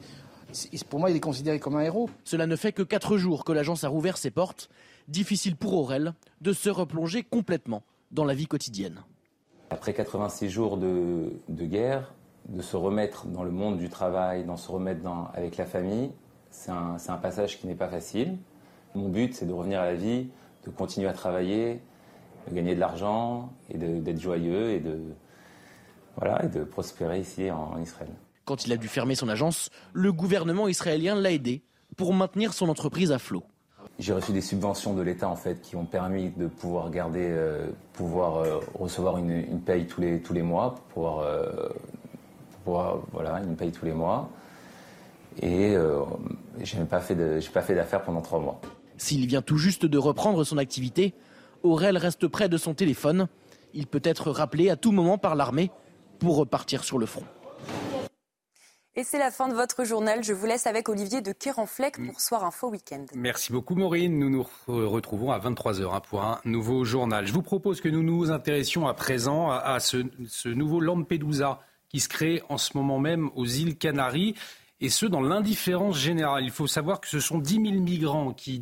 pour moi, il est considéré comme un héros. Cela ne fait que quatre jours que l'agence a rouvert ses portes. Difficile pour Aurel de se replonger complètement dans la vie quotidienne. Après 86 jours de, de guerre, de se remettre dans le monde du travail, d'en se remettre dans, avec la famille, c'est un, un, passage qui n'est pas facile. Mon but, c'est de revenir à la vie, de continuer à travailler, de gagner de l'argent et d'être joyeux et de, voilà, et de prospérer ici en Israël. Quand il a dû fermer son agence, le gouvernement israélien l'a aidé pour maintenir son entreprise à flot. J'ai reçu des subventions de l'État en fait qui ont permis de pouvoir garder, euh, pouvoir euh, recevoir une, une, paye tous les tous les mois, pour pouvoir, euh, pouvoir voilà une paye tous les mois. Et j'ai pas fait de, j'ai pas fait d'affaires pendant trois mois. S'il vient tout juste de reprendre son activité, Aurel reste près de son téléphone. Il peut être rappelé à tout moment par l'armée pour repartir sur le front. Et c'est la fin de votre journal. Je vous laisse avec Olivier de Kéranfleck pour Soir Info Week-end. Merci beaucoup Maureen. Nous nous retrouvons à 23h hein, pour un nouveau journal. Je vous propose que nous nous intéressions à présent à, ce, ce nouveau Lampedusa qui se crée en ce moment même aux îles Canaries et ce, dans l'indifférence générale. Il faut savoir que ce sont 10 000 migrants qui,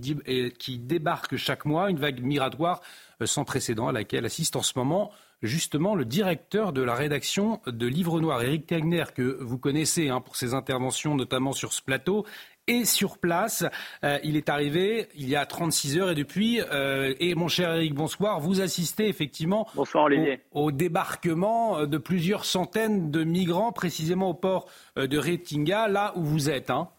qui débarquent chaque mois, une vague migratoire euh, sans précédent à laquelle assiste en ce moment justement le directeur de la rédaction de Livre Noir, Éric Tegner, que vous connaissez hein, pour ses interventions notamment sur ce plateau, est sur place. Euh, il est arrivé il y a 36 heures et depuis, euh, et mon cher Éric, bonsoir, vous assistez effectivement Au, débarquement de plusieurs centaines de migrants, précisément au port euh, de Retinga, là où vous êtes. Hein.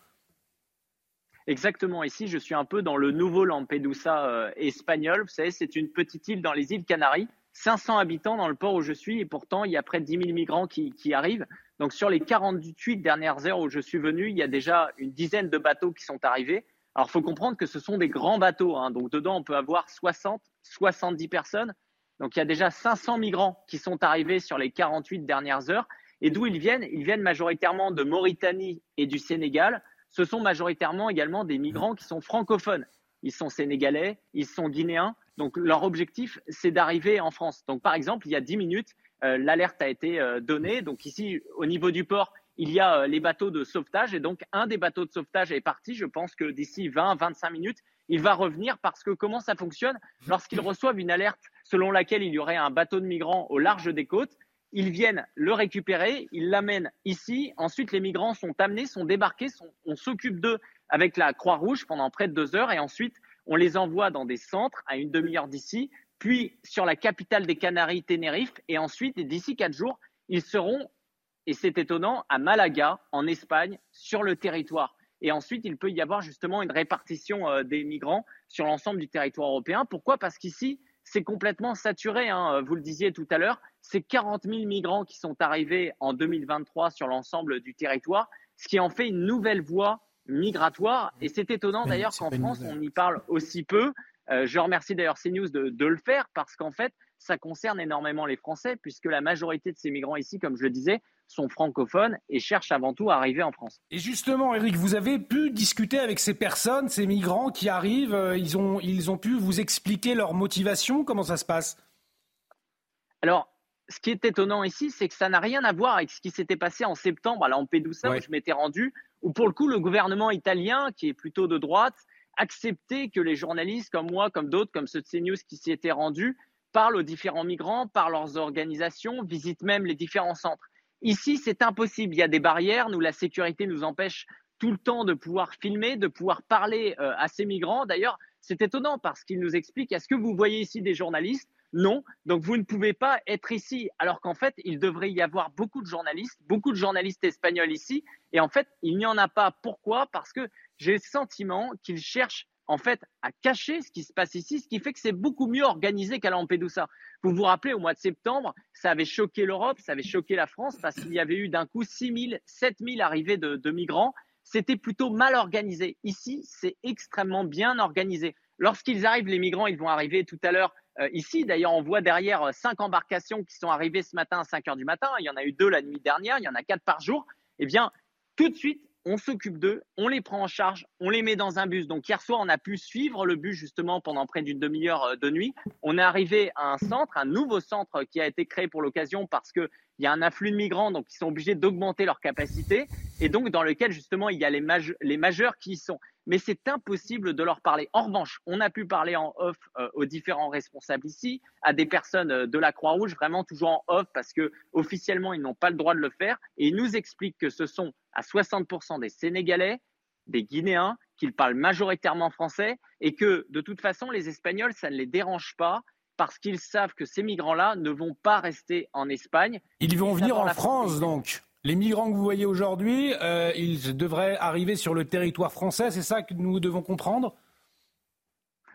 Exactement, ici je suis un peu dans le nouveau Lampedusa espagnol. Vous savez, c'est une petite île dans les îles Canaries 500 habitants dans le port où je suis et pourtant il y a près de 10 000 migrants qui, arrivent. Donc sur les 48 dernières heures où je suis venu, il y a déjà une dizaine de bateaux qui sont arrivés. Alors il faut comprendre que ce sont des grands bateaux. Hein. Donc dedans on peut avoir 60, 70 personnes. Donc il y a déjà 500 migrants qui sont arrivés sur les 48 dernières heures. Et d'où ils viennent? Ils viennent majoritairement de Mauritanie et du Sénégal. Ce sont majoritairement également des migrants qui sont francophones. Ils sont sénégalais, ils sont guinéens, donc leur objectif, c'est d'arriver en France. Donc par exemple, il y a 10 minutes, euh, l'alerte a été euh, donnée. Donc ici, au niveau du port, il y a euh, les bateaux de sauvetage et donc un des bateaux de sauvetage est parti. Je pense que d'ici 20-25 minutes, il va revenir parce que comment ça fonctionne? Lorsqu'ils reçoivent une alerte selon laquelle il y aurait un bateau de migrants au large des côtes, ils viennent le récupérer, ils l'amènent ici. Ensuite, les migrants sont amenés, sont débarqués, on s'occupe d'eux avec la Croix-Rouge pendant près de deux heures et ensuite on les envoie dans des centres à une demi-heure d'ici, puis sur la capitale des Canaries, Tenerife, et ensuite, d'ici quatre jours, ils seront, et c'est étonnant, à Malaga, en Espagne, sur le territoire. Et ensuite, il peut y avoir justement une répartition euh, des migrants sur l'ensemble du territoire européen. Pourquoi? Parce qu'ici, c'est complètement saturé. Hein. Vous le disiez tout à l'heure, c'est 40 000 migrants qui sont arrivés en 2023 sur l'ensemble du territoire, ce qui en fait une nouvelle voie migratoire. Et c'est étonnant d'ailleurs qu'en France, on y parle aussi peu. Euh, je remercie d'ailleurs CNews de, de le faire parce qu'en fait, ça concerne énormément les Français puisque la majorité de ces migrants ici, comme je le disais, sont francophones et cherchent avant tout à arriver en France. Et justement, Eric, vous avez pu discuter avec ces personnes, ces migrants qui arrivent, euh, ils ont, ils ont pu vous expliquer leur motivation, comment ça se passe? Alors, ce qui est étonnant ici, c'est que ça n'a rien à voir avec ce qui s'était passé en septembre à Lampedusa, où je m'étais rendu, où pour le coup, le gouvernement italien, qui est plutôt de droite, acceptait que les journalistes comme moi, comme d'autres, comme ceux de CNews qui s'y étaient rendus, parlent aux différents migrants, parlent leurs organisations, visitent même les différents centres. Ici, c'est impossible. Il y a des barrières. Nous, la sécurité nous empêche tout le temps de pouvoir filmer, de pouvoir parler euh, à ces migrants. D'ailleurs, c'est étonnant parce qu'ils nous expliquent est-ce que vous voyez ici des journalistes Non. Donc, vous ne pouvez pas être ici. Alors qu'en fait, il devrait y avoir beaucoup de journalistes, beaucoup de journalistes espagnols ici. Et en fait, il n'y en a pas. Pourquoi? Parce que j'ai le sentiment qu'ils cherchent en fait à cacher ce qui se passe ici, ce qui fait que c'est beaucoup mieux organisé qu'à Lampedusa. Vous vous rappelez, au mois de septembre, ça avait choqué l'Europe, ça avait choqué la France parce qu'il y avait eu d'un coup 6 000, 7 000 arrivées de, de migrants. C'était plutôt mal organisé. Ici, c'est extrêmement bien organisé. Lorsqu'ils arrivent, les migrants, ils vont arriver tout à l'heure ici. D'ailleurs, on voit derrière euh, cinq embarcations qui sont arrivées ce matin à 5 heures du matin. Il y en a eu deux la nuit dernière, il y en a quatre par jour. Eh bien, tout de suite, on s'occupe d'eux, on les prend en charge, on les met dans un bus. Donc hier soir, on a pu suivre le bus justement pendant près d'une demi-heure euh, de nuit. On est arrivé à un centre, un nouveau centre qui a été créé pour l'occasion parce qu'il y a un afflux de migrants, donc ils sont obligés d'augmenter leur capacité, et donc dans lequel justement il y a les, les majeurs qui y sont mais c'est impossible de leur parler. En revanche, on a pu parler en off euh, aux différents responsables ici, à des personnes euh, de la Croix-Rouge, vraiment toujours en off parce que officiellement ils n'ont pas le droit de le faire, et ils nous expliquent que ce sont à 60% des Sénégalais, des Guinéens, qu'ils parlent majoritairement français, et que de toute façon les Espagnols ça ne les dérange pas parce qu'ils savent que ces migrants-là ne vont pas rester en Espagne. Ils vont venir en France donc les migrants que vous voyez aujourd'hui, euh, ils devraient arriver sur le territoire français, c'est ça que nous devons comprendre?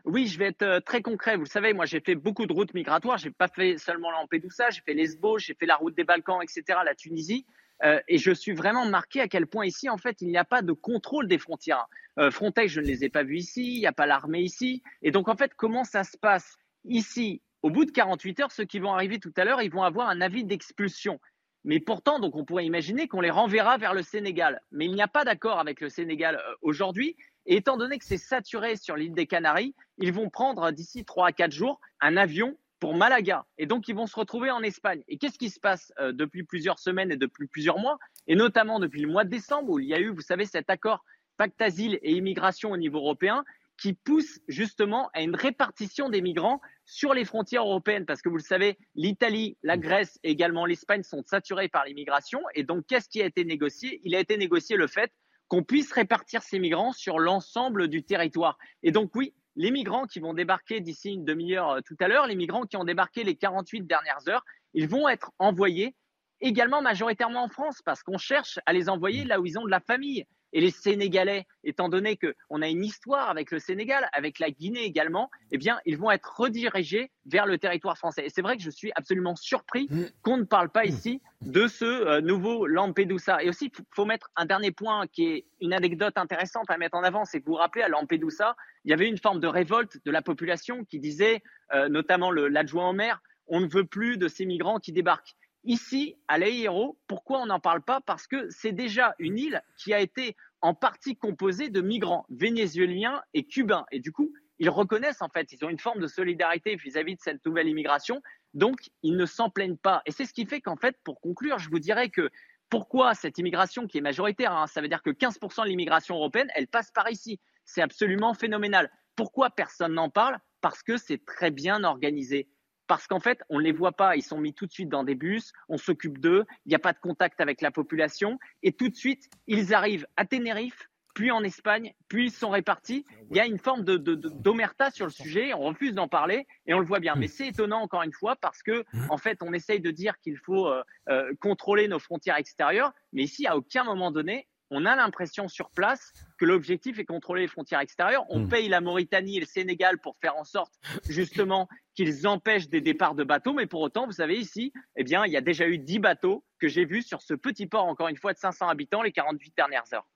Oui, je vais être euh, très concret. Vous le savez, moi, j'ai fait beaucoup de routes migratoires. J'ai pas fait seulement Lampedusa, j'ai fait Lesbos, j'ai fait la route des Balkans, etc., la Tunisie. Euh, et je suis vraiment marqué à quel point ici, en fait, il n'y a pas de contrôle des frontières. Frontex, je ne les ai pas vus ici. Il n'y a pas l'armée ici. Et donc, en fait, comment ça se passe? Ici Au bout de 48 heures, ceux qui vont arriver tout à l'heure, ils vont avoir un avis d'expulsion. Mais pourtant, donc on pourrait imaginer qu'on les renverra vers le Sénégal. Mais il n'y a pas d'accord avec le Sénégal euh, aujourd'hui. Et étant donné que c'est saturé sur l'île des Canaries, ils vont prendre d'ici 3 à 4 jours un avion pour Malaga. Et donc, ils vont se retrouver en Espagne. Et qu'est-ce qui se passe euh, depuis plusieurs semaines et depuis plusieurs mois, et notamment depuis le mois de décembre, où il y a eu, vous savez, cet accord pacte asile et immigration au niveau européen, qui pousse justement à une répartition des migrants sur les frontières européennes, parce que vous le savez, l'Italie, la Grèce et également l'Espagne sont saturés par l'immigration. Et donc, qu'est-ce qui a été négocié? Il a été négocié le fait qu'on puisse répartir ces migrants sur l'ensemble du territoire. Et donc, oui, les migrants qui vont débarquer d'ici une demi-heure euh, tout à l'heure, les migrants qui ont débarqué les 48 dernières heures, ils vont être envoyés également majoritairement en France, parce qu'on cherche à les envoyer là où ils ont de la famille. Et les Sénégalais, étant donné qu'on a une histoire avec le Sénégal, avec la Guinée également, eh bien, ils vont être redirigés vers le territoire français. Et c'est vrai que je suis absolument surpris mmh. qu'on ne parle pas mmh. ici de ce euh, nouveau Lampedusa. Et aussi, il faut mettre un dernier point qui est une anecdote intéressante à mettre en avant, c'est que vous vous rappelez, à Lampedusa, il y avait une forme de révolte de la population qui disait, euh, notamment l'adjoint au maire, on ne veut plus de ces migrants qui débarquent. Ici, à l'Aéro, pourquoi on n'en parle pas? Parce que c'est déjà une île qui a été en partie composée de migrants vénézuéliens et cubains. Et du coup, ils reconnaissent en fait, ils ont une forme de solidarité vis-à-vis de cette nouvelle immigration. Donc, ils ne s'en plaignent pas. Et c'est ce qui fait qu'en fait, pour conclure, je vous dirais que pourquoi cette immigration qui est majoritaire, hein, ça veut dire que 15% de l'immigration européenne, elle passe par ici. C'est absolument phénoménal. Pourquoi personne n'en parle? Parce que c'est très bien organisé parce qu'en fait, on ne les voit pas. Ils sont mis tout de suite dans des bus, on s'occupe d'eux, il n'y a pas de contact avec la population. Et tout de suite, ils arrivent à Tenerife, puis en Espagne, puis ils sont répartis. Il y a une forme de, d'omerta sur le sujet, on refuse d'en parler et on le voit bien. Mais c'est étonnant encore une fois parce que en fait, on essaye de dire qu'il faut euh, euh, contrôler nos frontières extérieures, mais ici, à aucun moment donné, on a l'impression sur place que l'objectif est contrôler les frontières extérieures. On hmm. paye la Mauritanie et le Sénégal pour faire en sorte justement qu'ils empêchent des départs de bateaux, mais pour autant, vous savez, ici, eh bien, il y a déjà eu 10 bateaux que j'ai vus sur ce petit port, encore une fois, de 500 habitants les 48 dernières heures.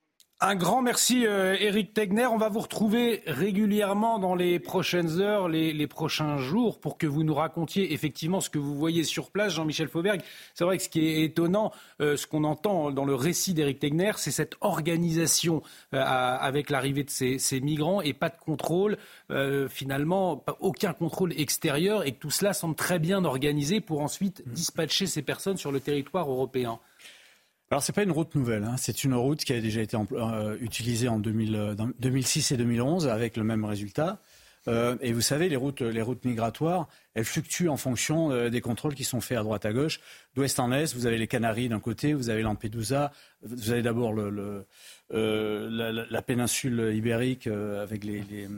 Un grand merci Eric euh, Tegner. On va vous retrouver régulièrement dans les prochaines heures, les, prochains jours, pour que vous nous racontiez effectivement ce que vous voyez sur place. Jean-Michel Fauberg, c'est vrai que ce qui est étonnant, euh, ce qu'on entend dans le récit d'Eric Tegner, c'est cette organisation euh, avec l'arrivée de ces, migrants et pas de contrôle, finalement, aucun contrôle extérieur et que tout cela semble très bien organisé pour ensuite dispatcher ces personnes sur le territoire européen. Alors c'est pas une route nouvelle, hein. c'est une route qui a déjà été euh, utilisée en 2006 euh, et 2011 avec le même résultat. Euh, et vous savez, les routes, les routes migratoires, elles fluctuent en fonction des contrôles qui sont faits à droite à gauche. D'ouest en est, vous avez les Canaries d'un côté, vous avez Lampedusa, vous avez d'abord le, la, péninsule ibérique avec les,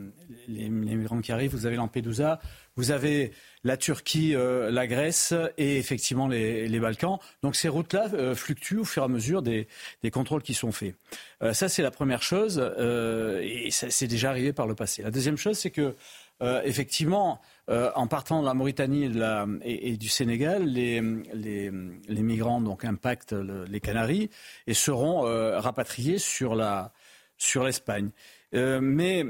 migrants qui arrivent, vous avez Lampedusa, vous avez la Turquie, euh, la Grèce et effectivement les, Balkans. Donc ces routes-là euh, fluctuent au fur et à mesure des, contrôles qui sont faits. Euh, ça, c'est la première chose et c'est déjà arrivé par le passé. La deuxième chose, c'est que effectivement, en partant de la Mauritanie et, du Sénégal, les, migrants donc impactent les Canaries et seront rapatriés sur l'Espagne. mais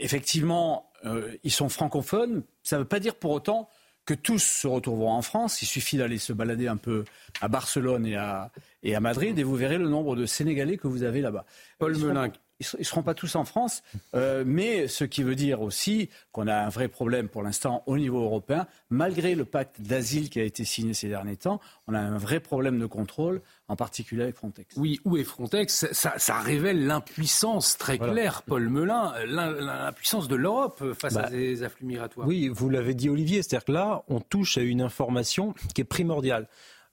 effectivement, euh, ils sont francophones. Ça ne veut pas dire pour autant que tous se retrouveront en France. Il suffit d'aller se balader un peu à Barcelone et à, et à Madrid et vous verrez le nombre de Sénégalais que vous avez là-bas. Paul ils ne seront pas tous en France, euh, mais ce qui veut dire aussi qu'on a un vrai problème pour l'instant au niveau européen, malgré le pacte d'asile qui a été signé ces derniers temps, on a un vrai problème de contrôle, en particulier avec Frontex. Oui, où est Frontex ça, révèle l'impuissance très claire, Paul Melun, l'impuissance de l'Europe face à ces bah, afflux migratoires. Oui, vous l'avez dit Olivier, c'est-à-dire que là, on touche à une information qui est primordiale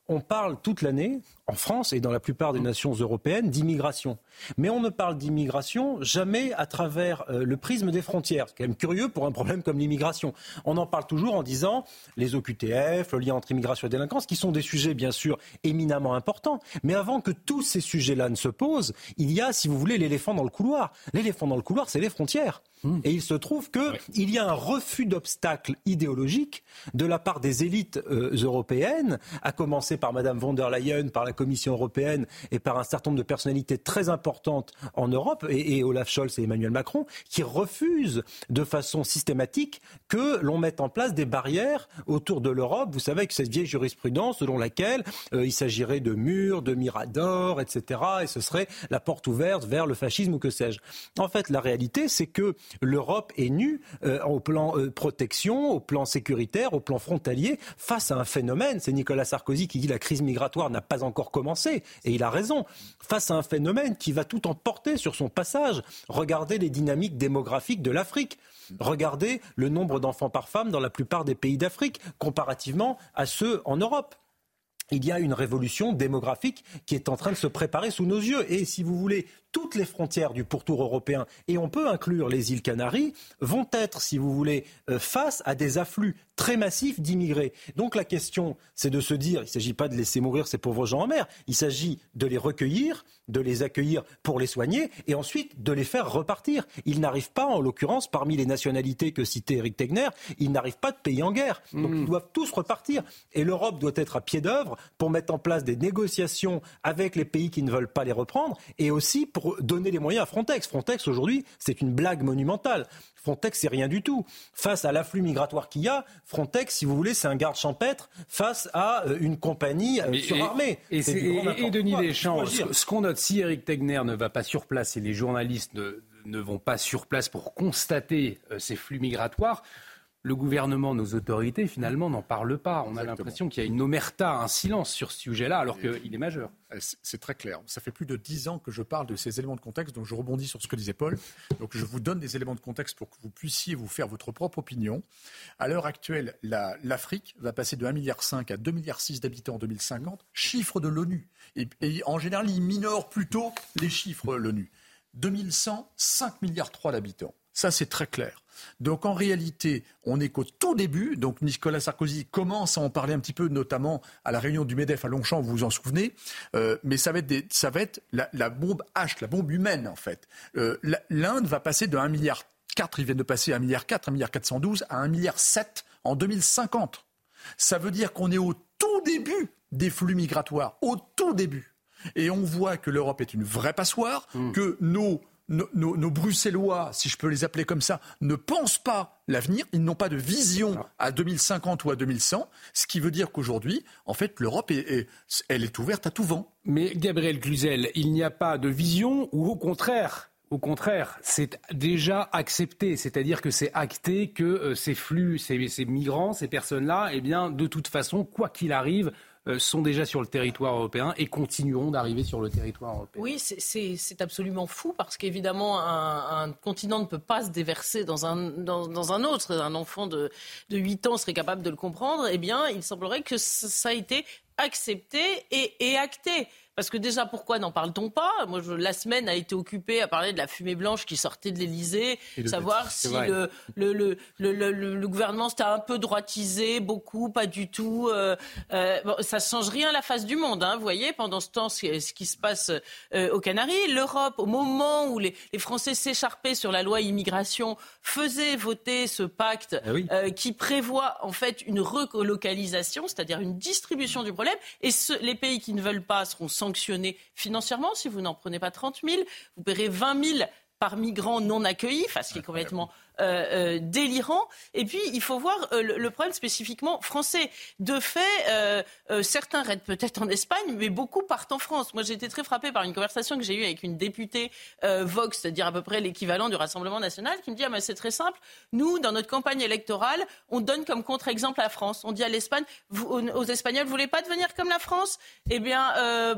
on parle toute l'année, en France et dans la plupart des nations européennes, d'immigration. Mais on ne parle d'immigration jamais à travers euh, le prisme des frontières. C'est quand même curieux pour un problème comme l'immigration. On en parle toujours en disant les OQTF, le lien entre immigration et délinquance, qui sont des sujets bien sûr éminemment importants. Mais avant que tous ces sujets-là ne se posent, il y a, si vous voulez, l'éléphant dans le couloir. L'éléphant dans le couloir, c'est les frontières. Et il se trouve qu'il y a un refus d'obstacles idéologiques de la part des élites euh, européennes, à commencer par Mme von der Leyen, par la Commission européenne et par un certain nombre de personnalités très importantes en Europe, et, Olaf Scholz et Emmanuel Macron, qui refusent de façon systématique que l'on mette en place des barrières autour de l'Europe. Vous savez que cette vieille jurisprudence selon laquelle euh, il s'agirait de murs, de miradors, etc., et ce serait la porte ouverte vers le fascisme ou que sais-je. En fait, la réalité, c'est que l'Europe est nue euh, au plan euh, protection, au plan sécuritaire, au plan frontalier, face à un phénomène. C'est Nicolas Sarkozy qui dit la crise migratoire n'a pas encore commencé, et il a raison. Face à un phénomène qui va tout emporter sur son passage. Regardez les dynamiques démographiques de l'Afrique. Regardez le nombre d'enfants par femme dans la plupart des pays d'Afrique, comparativement à ceux en Europe il y a une révolution démographique qui est en train de se préparer sous nos yeux. Et si vous voulez, toutes les frontières du pourtour européen, et on peut inclure les îles Canaries, vont être, si vous voulez, euh, face à des afflux très massifs d'immigrés. Donc la question, c'est de se dire, il ne s'agit pas de laisser mourir ces pauvres gens en mer, il s'agit de les recueillir, de les accueillir pour les soigner, et ensuite de les faire repartir. Ils n'arrivent pas, en l'occurrence, parmi les nationalités que citait Eric Tegner, ils n'arrivent pas de pays en guerre. Donc hmm. ils doivent tous repartir. Et l'Europe doit être à pied d'œuvre pour mettre en place des négociations avec les pays qui ne veulent pas les reprendre, et aussi pour donner les moyens à Frontex. Frontex, aujourd'hui, c'est une blague monumentale. Frontex, c'est rien du tout. Face à l'afflux migratoire qu'il y a, Frontex, si vous voulez, c'est un garde champêtre face à euh, une compagnie euh, surarmée. Et, et, Denis Deschamps, ce, qu'on note, si Eric Tegner ne va pas sur place et les journalistes ne, vont pas sur place pour constater euh, ces flux migratoires, le gouvernement, nos autorités, finalement, n'en parlent pas. On a l'impression qu'il y a une omerta, un silence sur ce sujet-là, alors qu'il est majeur. Euh, c'est très clair. Ça fait plus de dix ans que je parle de ces éléments de contexte, donc je rebondis sur ce que disait Paul. Donc je vous donne des éléments de contexte pour que vous puissiez vous faire votre propre opinion. À l'heure actuelle, l'Afrique va passer de 1,5 milliard à 2,6 milliards d'habitants en 2050, chiffre de l'ONU. Et, et, en général, il minore plutôt les chiffres l'ONU. 2100, 5 milliards d'habitants. Ça, c'est très clair. Donc en réalité, on n'est qu'au tout début. Donc Nicolas Sarkozy commence à en parler un petit peu, notamment à la réunion du MEDEF à Longchamp, vous vous en souvenez. Euh, mais ça va être, ça va être la, bombe H, la bombe humaine en fait. Euh, L'Inde va passer de 1,4 milliard, ils viennent de passer à 1,4 milliard, 1 milliard 412 à 1,7 milliard en 2050. Ça veut dire qu'on est au tout début des flux migratoires, au tout début. Et on voit que l'Europe est une vraie passoire, Hmm. que nos nos, nos- nos Bruxellois, si je peux les appeler comme ça, ne pensent pas l'avenir, ils n'ont pas de vision à 2050 ou à 2100, ce qui veut dire qu'aujourd'hui, en fait, l'Europe, est, est- elle est ouverte à tout vent. Mais Gabriel Cluzel, il n'y a pas de vision ou au contraire au contraire, c'est déjà accepté, c'est-à-dire que c'est acté que euh, ces flux, ces, ces migrants, ces personnes-là, eh bien, de toute façon, quoi qu'il arrive, sont déjà sur le territoire européen et continueront d'arriver sur le territoire européen. Oui, c'est- absolument fou parce qu'évidemment, un, continent ne peut pas se déverser dans un, dans, un autre. Un enfant de, de 8 ans serait capable de le comprendre. Eh bien, il semblerait que ça ça a été accepté et, et acté. Parce que déjà, pourquoi n'en parle-t-on pas? Moi, je- la semaine a été occupée à parler de la fumée blanche qui sortait de l'Elysée, savoir si le, le, le, le, gouvernement s'était un peu droitisé, beaucoup, pas du tout. Euh, euh, bon, ça ne change rien à la face du monde. Hein, vous voyez, pendant ce temps, ce, ce qui se passe euh, aux Canaries, l'Europe, au moment où les, les Français s'écharpaient sur la loi immigration, faisait voter ce pacte euh, qui prévoit en fait une relocalisation, c'est-à-dire une distribution du problème. Et ce- les pays qui ne veulent pas seront sanctionnés financièrement. Si vous n'en prenez pas 30 000, vous paierez 20 000 par migrant non accueilli, enfin, ce qui est complètement euh, euh, délirant. Et puis, il faut voir euh, le, problème spécifiquement français. De fait, certains raident peut-être en Espagne, mais beaucoup partent en France. Moi, j'ai été très frappée par une conversation que j'ai eue avec une députée Vox, c'est-à-dire à peu près l'équivalent du Rassemblement national, qui me dit ah, mais c'est très simple. Nous, dans notre campagne électorale, on donne comme contre-exemple la France. On dit à l'Espagne, aux, Espagnols, vous voulez pas devenir comme la France? Eh bien,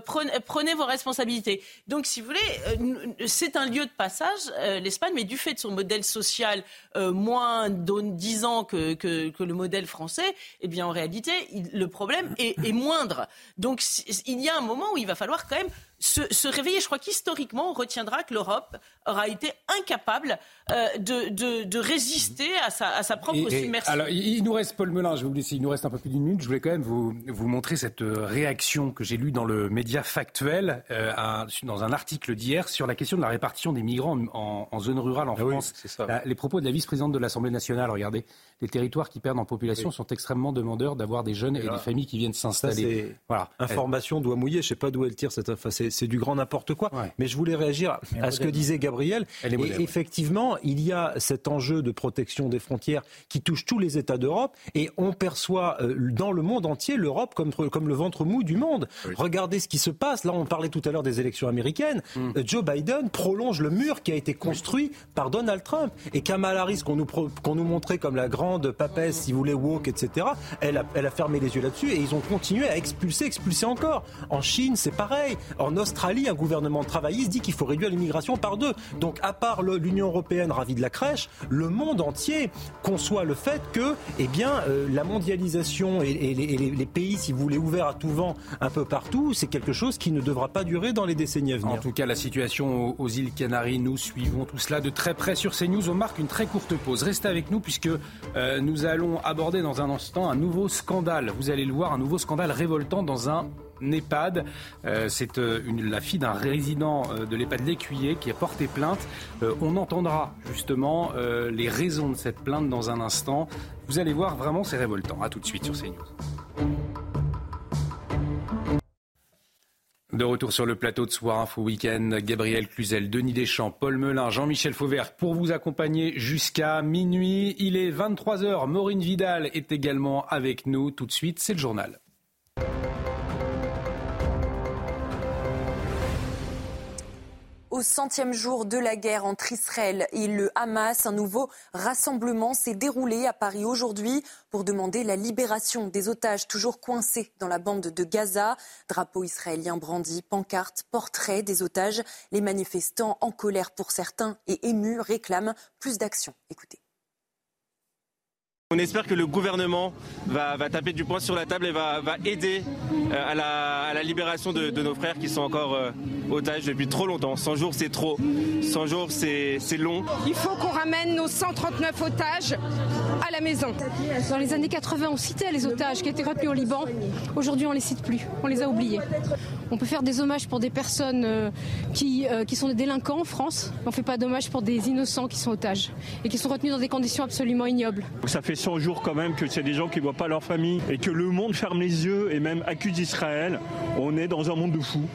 prenez, vos responsabilités. Donc, si vous voulez, c'est un lieu de passage, l'Espagne, mais du fait de son modèle social euh, moins disant que, que, que le modèle français, eh bien, en réalité, le problème est, est moindre. Donc, il y a un moment où il va falloir quand même se, se réveiller. Je crois qu'historiquement, on retiendra que l'Europe aura été incapable euh, de, de, de résister à sa, à sa propre Et- et- submersion. alors, il nous reste, Paul Melun, je vais vous laisser, il nous reste un peu plus d'une minute. Je voulais quand même vous, vous montrer cette euh, réaction que j'ai lue dans le média factuel, euh, un- dans un article d'hier, sur la question de la répartition des migrants en, en zone rurale en France. La- les propos de la vice-présidente de l'Assemblée nationale, regardez, les territoires qui perdent en population Oui. sont extrêmement demandeurs d'avoir des jeunes et, là, des familles qui viennent s'installer. c'est Voilà. information doit mouiller. Je sais pas d'où elle tire cette. Enfin, c'est, du grand n'importe quoi. Mais je voulais réagir Mais à ce que disait Gabriel. Elle est Et ouais. effectivement, il y a cet enjeu de protection des frontières qui touche tous les États d'Europe, et on perçoit euh, dans le monde entier l'Europe comme comme le ventre mou du monde. Regardez ce qui se passe. Là, on parlait tout à l'heure des élections américaines. Hmm. Euh, Joe Biden prolonge le mur qui a été construit par Donald Trump. Et Kamala Harris, qu'on nous, qu'on nous montrait comme la grande papesse, si vous voulez, woke, etc., elle a, elle a fermé les yeux là-dessus et ils ont continué à expulser, expulser encore. En Chine, c'est pareil. En Australie, un gouvernement travailliste dit qu'il faut réduire l'immigration par deux. Donc, à part l'Union européenne ravie de la crèche, le monde entier conçoit le fait que, eh bien, euh, la mondialisation et, les, pays, si vous voulez, ouverts à tout vent un peu partout, c'est quelque chose qui ne devra pas durer dans les décennies à venir. En tout cas, la situation aux, aux îles Canaries, nous suivons tout cela de très près sur CNews. On marque une très courte pause. Restez avec nous puisque euh, nous allons aborder dans un instant un nouveau scandale. Vous allez le voir, un nouveau scandale révoltant dans un EHPAD. Euh, c'est euh, la fille d'un résident euh, de l'EHPAD L'Écuyer qui a porté plainte. Euh, on entendra justement les raisons de cette plainte dans un instant. Vous allez voir, vraiment, c'est révoltant. À tout de suite sur CNews. De retour sur le plateau de Soir Info Week-end, Gabriel Cluzel, Denis Deschamps, Paul Melun, Jean-Michel Fauvert pour vous accompagner jusqu'à minuit. Il est 23h. Maureen Vidal est également avec nous. Tout de suite, c'est le journal. Au centième jour de la guerre entre Israël et le Hamas, un nouveau rassemblement s'est déroulé à Paris aujourd'hui pour demander la libération des otages toujours coincés dans la bande de Gaza. Drapeau israélien brandi, pancarte, portrait des otages. Les manifestants, en colère pour certains et émus, réclament plus d'action. Écoutez. On espère que le gouvernement va, va taper du poing sur la table et va, va aider euh, à, la, à la libération de, de nos frères qui sont encore euh, otages depuis trop longtemps. 100 jours, c'est trop. 100 jours, c'est c'est long. Il faut qu'on ramène nos 139 otages à la maison. Dans les années 80, on citait les otages qui étaient retenus au Liban. Aujourd'hui, on les cite plus. On les a oubliés. On peut faire des hommages pour des personnes euh, qui, euh, qui sont des délinquants en France. mais On ne fait pas d'hommage pour des innocents qui sont otages et qui sont retenus dans des conditions absolument ignobles. Ça fait 100 jours quand même que c'est des gens qui ne voient pas leur famille et que le monde ferme les yeux et même accuse Israël. On est dans un monde de fous.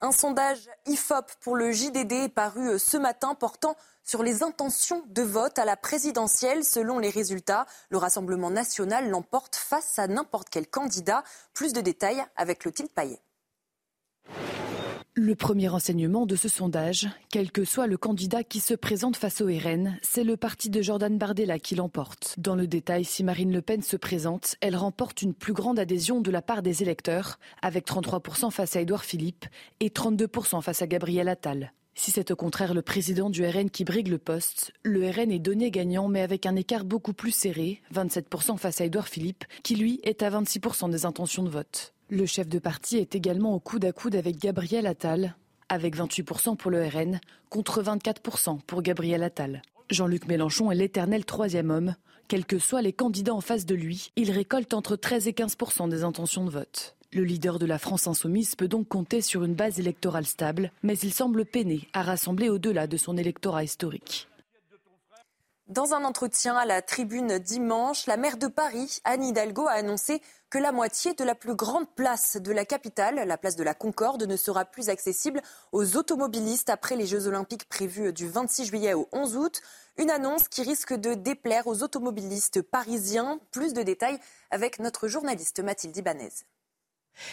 Un sondage IFOP pour le JDD est paru ce matin portant sur les intentions de vote à la présidentielle. Selon les résultats, le Rassemblement national l'emporte face à n'importe quel candidat. Plus de détails avec Clotilde Paillet. Le premier enseignement de ce sondage, quel que soit le candidat qui se présente face au RN, c'est le parti de Jordan Bardella qui l'emporte. Dans le détail, si Marine Le Pen se présente, elle remporte une plus grande adhésion de la part des électeurs, avec 33% face à Édouard Philippe et 32% face à Gabriel Attal. Si c'est au contraire le président du RN qui brigue le poste, le RN est donné gagnant mais avec un écart beaucoup plus serré, 27% face à Édouard Philippe, qui lui est à 26% des intentions de vote. Le chef de parti est également au coude à coude avec Gabriel Attal, avec 28% pour le RN contre 24% pour Gabriel Attal. Jean-Luc Mélenchon est l'éternel troisième homme. Quels que soient les candidats en face de lui, il récolte entre 13 et 15% des intentions de vote. Le leader de la France insoumise peut donc compter sur une base électorale stable, mais il semble peiner à rassembler au-delà de son électorat historique. Dans un entretien à la tribune dimanche, la maire de Paris, Anne Hidalgo, a annoncé que la moitié de la plus grande place de la capitale, la place de la Concorde, ne sera plus accessible aux automobilistes après les Jeux olympiques prévus du 26 juillet au 11 août. Une annonce qui risque de déplaire aux automobilistes parisiens. Plus de détails avec notre journaliste Mathilde Ibanez.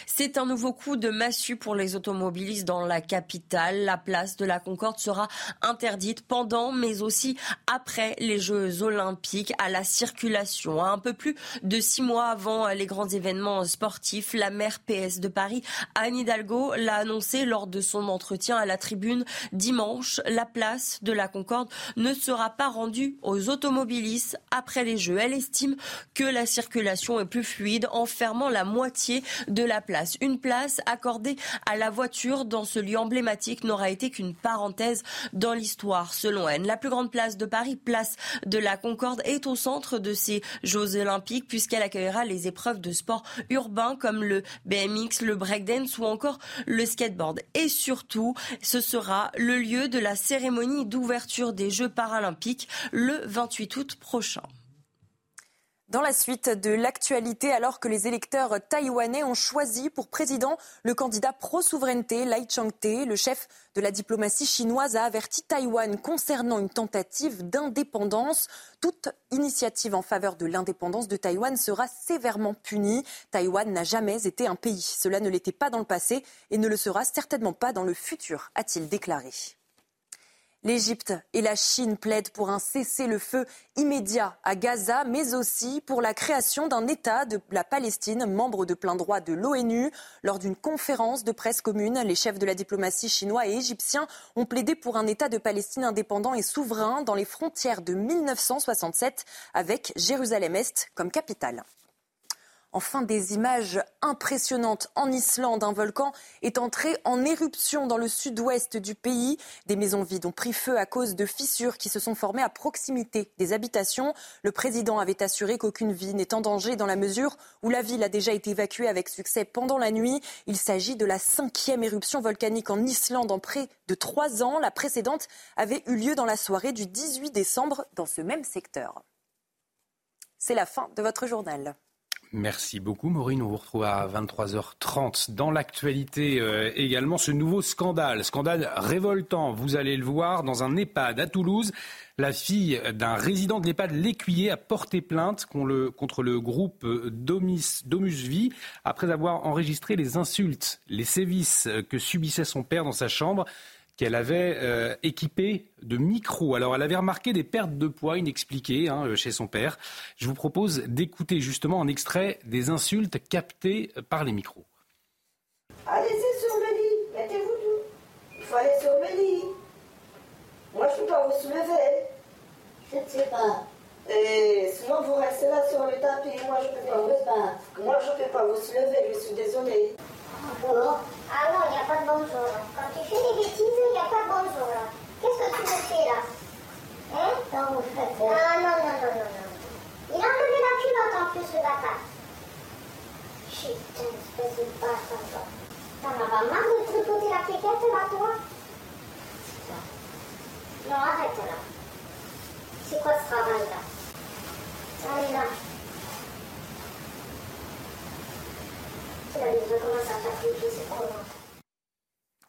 C'est un nouveau coup de massue pour les automobilistes dans la capitale. La place de la Concorde sera interdite pendant, mais aussi après les Jeux olympiques à la circulation. Un peu plus de six mois avant les grands événements sportifs, la maire PS de Paris, Anne Hidalgo, l'a annoncé lors de son entretien à la tribune dimanche. La place de la Concorde ne sera pas rendue aux automobilistes après les Jeux. Elle estime que la circulation est plus fluide en fermant la moitié de la la place. Une place accordée à la voiture dans ce lieu emblématique n'aura été qu'une parenthèse dans l'histoire, selon elle. La plus grande place de Paris, place de la Concorde, est au centre de ces Jeux olympiques puisqu'elle accueillera les épreuves de sport urbain comme le BMX, le breakdance ou encore le skateboard. Et surtout, ce sera le lieu de la cérémonie d'ouverture des Jeux paralympiques le 28 août prochain. Dans la suite de l'actualité, alors que les électeurs taïwanais ont choisi pour président le candidat pro-souveraineté Lai Chang-te, le chef de la diplomatie chinoise a averti Taïwan concernant une tentative d'indépendance. Toute initiative en faveur de l'indépendance de Taïwan sera sévèrement punie. Taïwan n'a jamais été un pays. Cela ne l'était pas dans le passé et ne le sera certainement pas dans le futur, a-t-il déclaré. L'Égypte et la Chine plaident pour un cessez-le-feu immédiat à Gaza, mais aussi pour la création d'un État de la Palestine, membre de plein droit de l'ONU. Lors d'une conférence de presse commune, les chefs de la diplomatie chinois et égyptiens ont plaidé pour un État de Palestine indépendant et souverain dans les frontières de 1967, avec Jérusalem-Est comme capitale. Enfin, des images impressionnantes en Islande. Un volcan est entré en éruption dans le sud-ouest du pays. Des maisons vides ont pris feu à cause de fissures qui se sont formées à proximité des habitations. Le président avait assuré qu'aucune vie n'est en danger dans la mesure où la ville a déjà été évacuée avec succès pendant la nuit. Il s'agit de la cinquième éruption volcanique en Islande en près de trois ans. La précédente avait eu lieu dans la soirée du 18 décembre dans ce même secteur. C'est la fin de votre journal. Merci beaucoup Maureen. On vous retrouve à 23h30. Dans l'actualité euh, également, ce nouveau scandale, scandale révoltant, vous allez le voir, dans un EHPAD à Toulouse. La fille d'un résident de l'EHPAD, l'écuyer, a porté plainte contre le groupe Domus, Vie après avoir enregistré les insultes, les sévices que subissait son père dans sa chambre qu'elle avait euh, équipé de micros. Alors, elle avait remarqué des pertes de poids inexpliquées hein, euh, chez son père. Je vous propose d'écouter justement un extrait des insultes captées par les micros. Allez-y sur le lit, mettez-vous tout. Il faut aller sur le. Moi, je ne peux pas vous soulever. Je ne sais pas. Et sinon, vous restez là sur le tapis. Moi, je ne peux pas, vous... Moi, je peux pas vous soulever, je suis désolée. Ah non, il n'y a pas de bonjour. Quand tu fais des bêtises, il n'y a pas de bonjour. Qu'est-ce que tu me fais là? Hein? Non, vous faites Ah non, non, non, non, non. Il a enlevé la culotte en plus, le bâtard. Putain, espèce de bâtard, toi. T'en as pas marre de tripoter la piquette là, toi? Non, arrête là. C'est quoi ce travail là?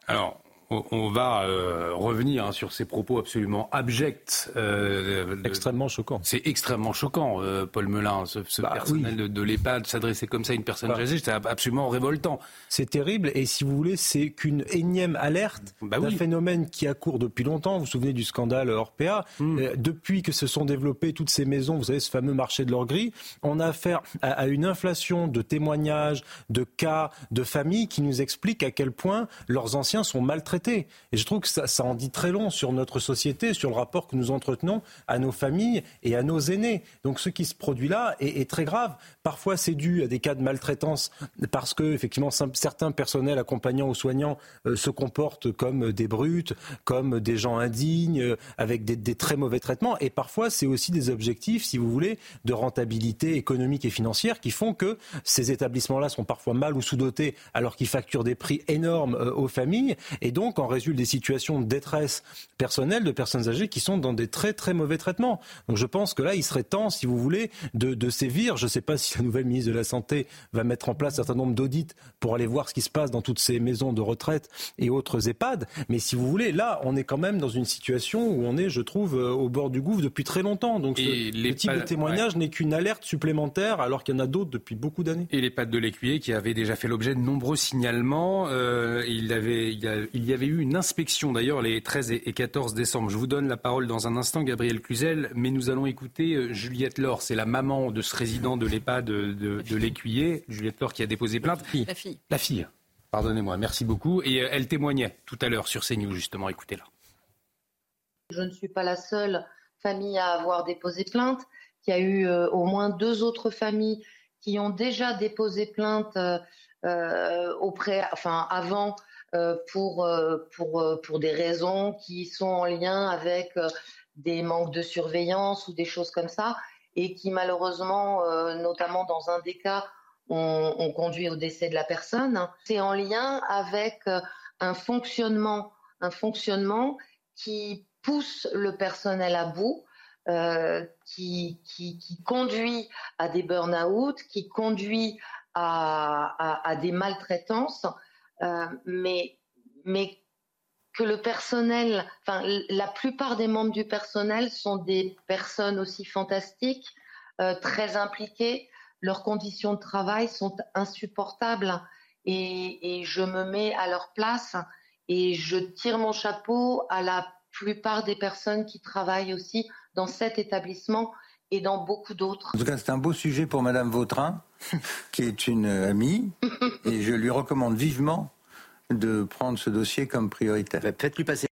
Alors, on va euh, revenir hein, sur ces propos absolument abjects. Euh, extrêmement choquant. C'est extrêmement choquant, euh, Paul Melun, ce, bah personnel de, l'EHPAD s'adresser comme ça à une personne bah. âgée, c'était absolument révoltant. C'est terrible, et si vous voulez, c'est qu'une énième alerte bah d'un phénomène qui a cours depuis longtemps. Vous vous souvenez du scandale Orpea hmm. Depuis que se sont développées toutes ces maisons, vous savez, ce fameux marché de l'or gris, on a affaire à, à une inflation de témoignages, de cas, de familles qui nous expliquent à quel point leurs anciens sont maltraités et je trouve que ça, en dit très long sur notre société, sur le rapport que nous entretenons à nos familles et à nos aînés. Donc ce qui se produit là est, très grave. Parfois c'est dû à des cas de maltraitance parce que effectivement certains personnels accompagnants ou soignants euh, se comportent comme des brutes, comme des gens indignes, euh, avec des, très mauvais traitements. Et parfois c'est aussi des objectifs, si vous voulez, de rentabilité économique et financière qui font que ces établissements-là sont parfois mal ou sous-dotés alors qu'ils facturent des prix énormes euh, aux familles. Et donc donc en résultent des situations de détresse personnelle de personnes âgées qui sont dans des très très mauvais traitements. Donc je pense que là, il serait temps, si vous voulez, de, sévir. Je ne sais pas si la nouvelle ministre de la Santé va mettre en place un certain nombre d'audits pour aller voir ce qui se passe dans toutes ces maisons de retraite et autres EHPAD. Mais si vous voulez, là, on est quand même dans une situation où on est, je trouve, euh, au bord du gouffre depuis très longtemps. Donc ce, le type de témoignage n'est qu'une alerte supplémentaire alors qu'il y en a d'autres depuis beaucoup d'années. Et l'EHPAD de l'Écuyer qui avait déjà fait l'objet de nombreux signalements. Euh, il, avait, il y avait eu une inspection d'ailleurs les 13 et 14 décembre. Je vous donne la parole dans un instant, Gabriel Cluzel, mais nous allons écouter euh, Juliette Laure. C'est la maman de ce résident de l'EHPAD de, de, l'Écuyer. Juliette Laure qui a déposé plainte. La fille. La fille. Pardonnez-moi, merci beaucoup. Et euh, elle témoignait tout à l'heure sur CNews, justement. Écoutez-la. Je ne suis pas la seule famille à avoir déposé plainte. Il y a eu euh, au moins deux autres familles qui ont déjà déposé plainte auprès, enfin avant euh, pour, euh, pour, euh, pour des raisons qui sont en lien avec des manques de surveillance ou des choses comme ça, et qui malheureusement, notamment dans un des cas, ont, conduit au décès de la personne. C'est en lien avec un fonctionnement, un fonctionnement qui pousse le personnel à bout, qui, qui, qui, conduit à des burn-out, qui conduit à, à, des maltraitances euh, mais, mais que le personnel, enfin, la plupart des membres du personnel sont des personnes aussi fantastiques, euh, très impliquées. Leurs conditions de travail sont insupportables et, je me mets à leur place et je tire mon chapeau à la plupart des personnes qui travaillent aussi dans cet établissement et dans beaucoup d'autres. En tout cas, c'est un beau sujet pour Madame Vautrin, *laughs* qui est une amie, *laughs* et je lui recommande vivement de prendre ce dossier comme prioritaire. Peut-être lui passer.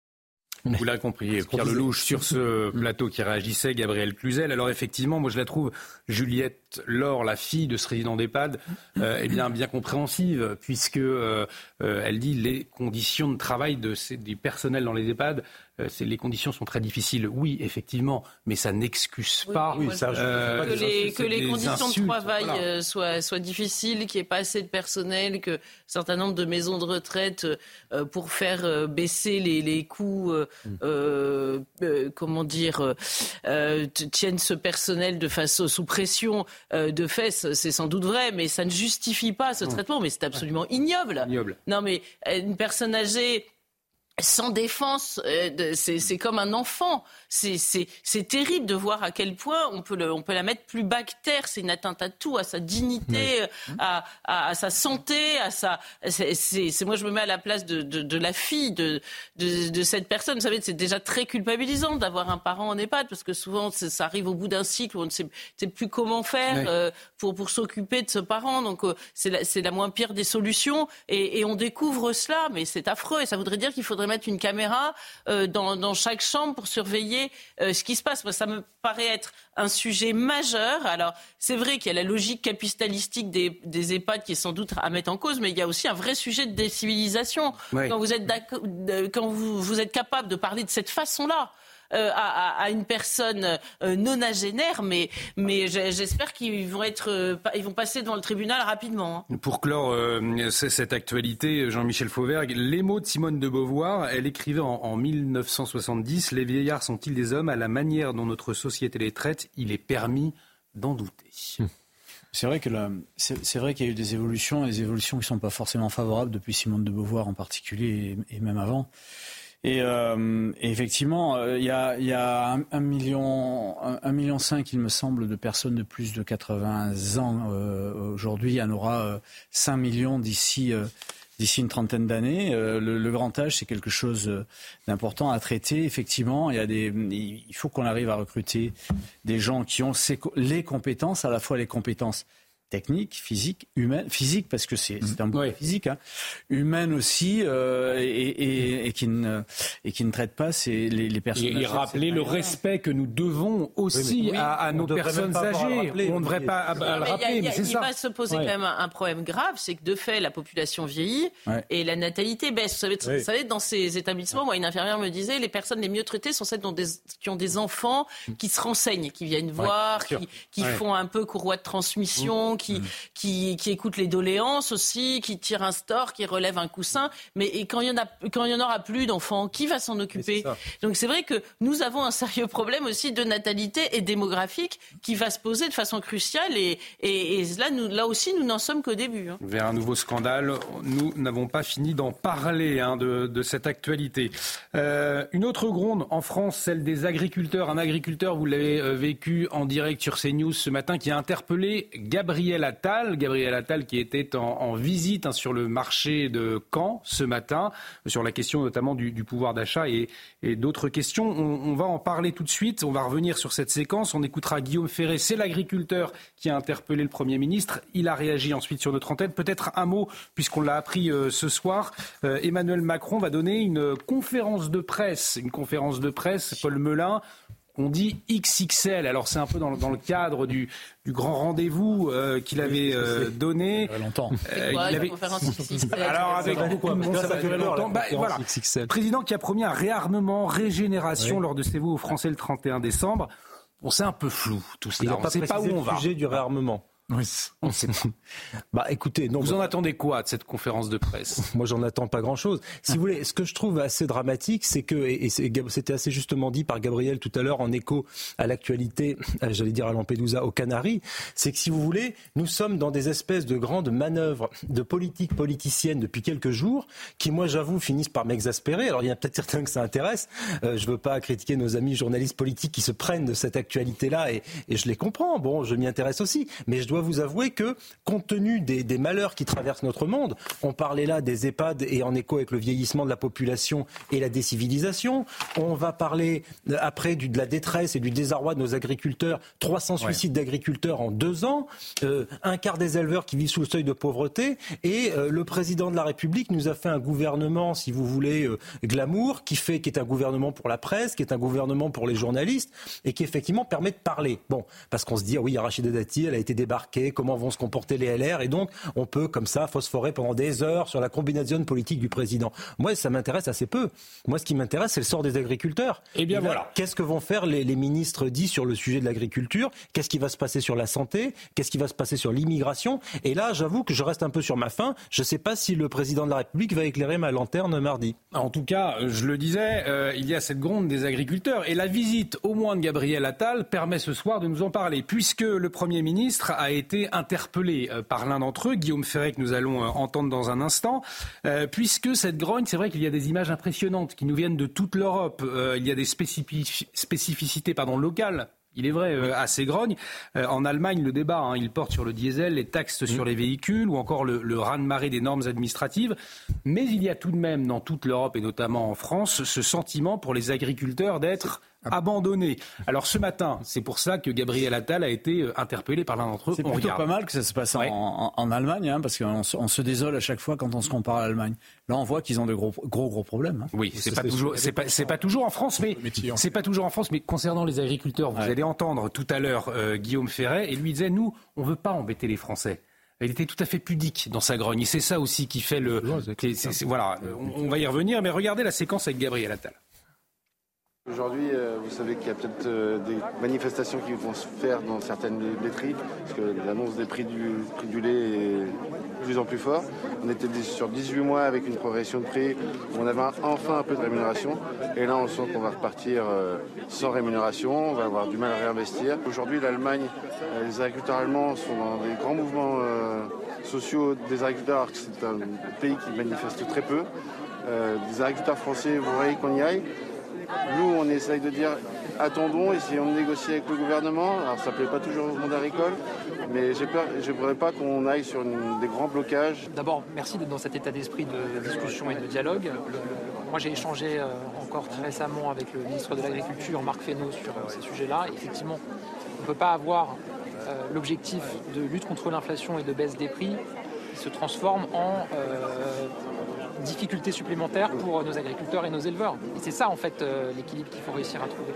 Vous l'avez compris, Pierre Lelouch sur ce *laughs* plateau qui réagissait, Gabriel Cluzel. Alors effectivement, moi je la trouve, Juliette Laure, la fille de ce résident d'EHPAD, euh, eh bien, bien compréhensive, puisque euh, euh, elle dit les conditions de travail de du personnel dans les EHPAD les conditions sont très difficiles, oui, effectivement, mais ça n'excuse pas euh, que, les, conditions de travail euh, soient, difficiles, qu'il n'y ait pas assez de personnel, que un certain nombre de maisons de retraite, pour faire baisser les, coûts, mm. comment dire, tiennent ce personnel de face sous pression de fesses, c'est sans doute vrai, mais ça ne justifie pas ce traitement, mais c'est absolument ignoble. ignoble. Non, mais une personne âgée sans défense, euh, c'est comme un enfant. C'est terrible de voir à quel point on peut, le, on peut la mettre plus bas que terre. C'est une atteinte à tout, à sa dignité, à, à, sa santé, à sa. C'est moi je me mets à la place de, de, de la fille de, de, de, cette personne. Vous savez, c'est déjà très culpabilisant d'avoir un parent en EHPAD parce que souvent ça arrive au bout d'un cycle où on ne sait, plus comment faire euh, pour pour s'occuper de ce parent. Donc euh, c'est la, la moins pire des solutions et, et on découvre cela, mais c'est affreux et ça voudrait dire qu'il faudrait mettre une caméra euh, dans, dans, chaque chambre pour surveiller euh, ce qui se passe. Moi, ça me paraît être un sujet majeur. Alors, c'est vrai qu'il y a la logique capitalistique des, des, EHPAD qui est sans doute à mettre en cause, mais il y a aussi un vrai sujet de décivilisation. Quand, vous êtes, quand vous, vous êtes capable de parler de cette façon-là, euh, à, une personne euh, nonagénaire, mais, mais j'espère qu'ils vont, être, euh, ils vont passer devant le tribunal rapidement. Hein. Pour clore cette actualité, Jean-Michel Fauvergue, les mots de Simone de Beauvoir, elle écrivait en, en 1970 Les vieillards sont-ils des hommes? À la manière dont notre société les traite, il est permis d'en douter. C'est vrai que c'est vrai qu'il y a eu des évolutions, des évolutions qui ne sont pas forcément favorables depuis Simone de Beauvoir en particulier et, même avant. Et, euh, effectivement, euh, il y a, y a un, million, un, million cinq, il me semble, de personnes de plus de 80 ans euh, aujourd'hui. Il y en aura 5 millions d'ici d'ici une trentaine d'années. Euh, le, grand âge, c'est quelque chose euh, d'important à traiter. Effectivement, il, y a des, il faut qu'on arrive à recruter des gens qui ont les compétences, à la fois les compétences technique, physique, humaine, physique parce que c'est un mot physique, hein, humaine aussi, euh, et, qui ne et qui ne traite pas les, les personnes. Et, rappeler le respect que nous devons aussi à, nos personnes âgées. on ne devrait pas le rappeler, mais c'est ça. Il va se poser quand même un, problème grave, c'est que de fait la population vieillit et la natalité baisse. Vous savez, dans ces établissements, moi une infirmière me disait les personnes les mieux traitées sont celles qui ont des enfants qui se renseignent, qui viennent voir, qui, qui font un peu courroie de transmission. Qui, mm. qui, qui écoute les doléances aussi, qui tire un store, qui relève un coussin. Mais et quand il y en a, quand il y en aura plus d'enfants, qui va s'en occuper Donc c'est vrai que nous avons un sérieux problème aussi de natalité et démographique qui va se poser de façon cruciale. Et, et, là, nous, là aussi, nous n'en sommes qu'au début. Hein. Vers un nouveau scandale, nous n'avons pas fini d'en parler hein, de, de, cette actualité. Euh, une autre gronde en France, celle des agriculteurs. Un agriculteur, vous l'avez euh, vécu en direct sur CNews ce matin, qui a interpellé Gabriel Gabriel Attal. Qui était en, visite hein, sur le marché de Caen ce matin, sur la question notamment du, pouvoir d'achat et, d'autres questions. On, va en parler tout de suite. On va revenir sur cette séquence. On écoutera Guillaume Ferré. C'est l'agriculteur qui a interpellé le Premier ministre. Il a réagi ensuite sur notre antenne. Peut-être un mot, puisqu'on l'a appris euh, ce soir. Euh, Emmanuel Macron va donner une conférence de presse. Une conférence de presse, Paul Melun on dit XXL. Alors c'est un peu dans, le cadre du, grand rendez-vous euh, qu'il avait euh, donné. Ça longtemps. Euh, *laughs* Alors avec beaucoup de monde, ça va durer longtemps. Bah, voilà. Président qui a promis un réarmement, régénération lors de ses voeux aux Français le 31 décembre. On sait un peu flou tout cela. on ne sait pas où on va. sujet du réarmement. Oui, on sait pas. *laughs* bah, écoutez, donc vous en attendez quoi de cette conférence de presse? *laughs* Moi, j'en attends pas grand-chose. Si vous voulez, ce que je trouve assez dramatique, c'est que et c'était assez justement dit par Gabriel tout à l'heure en écho à l'actualité, euh, j'allais dire à Lampedusa, aux Canaries, c'est que si vous voulez, nous sommes dans des espèces de grandes manœuvres de politique politicienne depuis quelques jours, qui, moi, j'avoue, finissent par m'exaspérer. Alors, il y a peut-être certains que ça intéresse. Euh, je veux pas critiquer nos amis journalistes politiques qui se prennent de cette actualité-là, et, et je les comprends. Bon, je m'y intéresse aussi, mais je dois vous avouer que, compte tenu des, malheurs qui traversent notre monde, on parlait là des EHPAD et en écho avec le vieillissement de la population et la décivilisation, on va parler euh, après de la détresse et du désarroi de nos agriculteurs, 300 suicides d'agriculteurs en deux ans, euh, un quart des éleveurs qui vivent sous le seuil de pauvreté, et euh, le président de la République nous a fait un gouvernement, si vous voulez, glamour, qui fait, qui est un gouvernement pour la presse, qui est un gouvernement pour les journalistes, et qui effectivement permet de parler. Bon, parce qu'on se dit, ah oui, Rachida Dati, elle a été débarquée comment vont se comporter les LR, et donc on peut comme ça phosphorer pendant des heures sur la combinaison politique du président. Moi, ça m'intéresse assez peu. Moi, ce qui m'intéresse, c'est le sort des agriculteurs. Et eh bien voilà. Qu'est-ce que vont faire les, ministres dits sur le sujet de l'agriculture? Qu'est-ce qui va se passer sur la santé? Qu'est-ce qui va se passer sur l'immigration? Et là, j'avoue que je reste un peu sur ma faim. Je ne sais pas si le président de la République va éclairer ma lanterne mardi. En tout cas, je le disais, euh, il y a cette gronde des agriculteurs. Et la visite, au moins de Gabriel Attal, permet ce soir de nous en parler, puisque le Premier ministre a été été interpellé euh, par l'un d'entre eux, Guillaume Ferret, que nous allons euh, entendre dans un instant, euh, puisque cette grogne, c'est vrai qu'il y a des images impressionnantes qui nous viennent de toute l'Europe. il y a des spécificités pardon, locales il est vrai, assez grogne. en Allemagne, le débat, hein, il porte sur le diesel, les taxes sur les véhicules ou encore le, le raz-de-marée des normes administratives. Mais il y a tout de même dans toute l'Europe et notamment en France ce sentiment pour les agriculteurs d'être abandonné. Alors ce matin, c'est pour ça que Gabriel Attal a été euh, interpellé par l'un d'entre eux. C'est plutôt pas mal que ça se passe en, Allemagne, hein, parce qu'on on se désole à chaque fois quand on se compare à l'Allemagne. Là, on voit qu'ils ont de gros, gros, gros problèmes. Hein. Oui, c'est pas toujours, c'est pas, pas, toujours en France, mais c'est pas toujours en France, mais concernant les agriculteurs, vous allez entendre tout à l'heure euh, Guillaume Ferret, et lui disait, nous, on veut pas embêter les Français. Il était tout à fait pudique dans sa grogne. Et c'est ça aussi qui fait le. voilà, on, va y revenir, mais regardez la séquence avec Gabriel Attal. Aujourd'hui, euh, vous savez qu'il y a peut-être euh, des manifestations qui vont se faire dans certaines laiteries, parce que l'annonce des prix du, prix du lait est de plus en plus fort. On était sur 18 mois avec une progression de prix, on avait enfin un peu de rémunération, et là on sent qu'on va repartir euh, sans rémunération, on va avoir du mal à réinvestir. Aujourd'hui, l'Allemagne, les agriculteurs allemands sont dans des grands mouvements sociaux des agriculteurs, c'est un pays qui manifeste très peu. des agriculteurs français voudrais qu'on y aille. Nous, on essaye de dire attendons, essayons de négocier avec le gouvernement. Alors, ça ne plaît pas toujours au monde agricole, mais je ne voudrais pas qu'on aille sur des grands blocages. D'abord, merci d'être dans cet état d'esprit de discussion et de dialogue. moi, j'ai échangé euh, encore très récemment avec le ministre de l'Agriculture, Marc Fesneau, sur euh, ces sujets-là. Effectivement, on ne peut pas avoir euh, l'objectif de lutte contre l'inflation et de baisse des prix qui se transforme en difficultés supplémentaires pour nos agriculteurs et nos éleveurs. Et c'est ça, en fait, euh, l'équilibre qu'il faut réussir à trouver.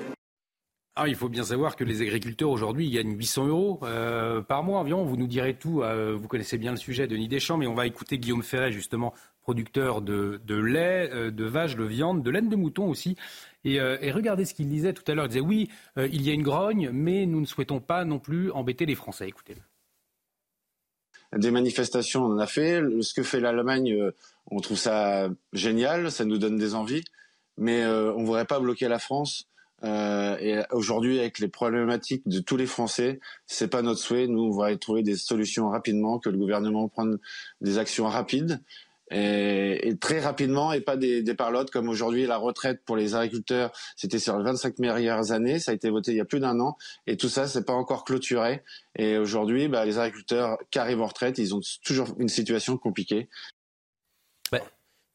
Ah, il faut bien savoir que les agriculteurs aujourd'hui gagnent 800 euros euh, par mois environ. Vous nous direz tout. Euh, vous connaissez bien le sujet, Denis Deschamps, mais on va écouter Guillaume Ferret, justement, producteur de, lait, de vache, de viande, de laine de mouton aussi. Et, et regardez ce qu'il disait tout à l'heure. Il disait oui, il y a une grogne, mais nous ne souhaitons pas non plus embêter les Français. Écoutez-le des manifestations, on en a fait. Ce que fait l'Allemagne, euh, on trouve ça génial, ça nous donne des envies, mais euh, on ne voudrait pas bloquer la France. Euh, et aujourd'hui, avec les problématiques de tous les Français, c'est pas notre souhait. Nous, on voudrait trouver des solutions rapidement, que le gouvernement prenne des actions rapides et, très rapidement et pas des, des parlottes comme aujourd'hui la retraite pour les agriculteurs c'était sur les 25 meilleures années. Ça a été voté il y a plus d'un an. Et tout ça c'est pas encore clôturé. Et aujourd'hui bah, les agriculteurs qui arrivent en retraite ils ont toujours une situation compliquée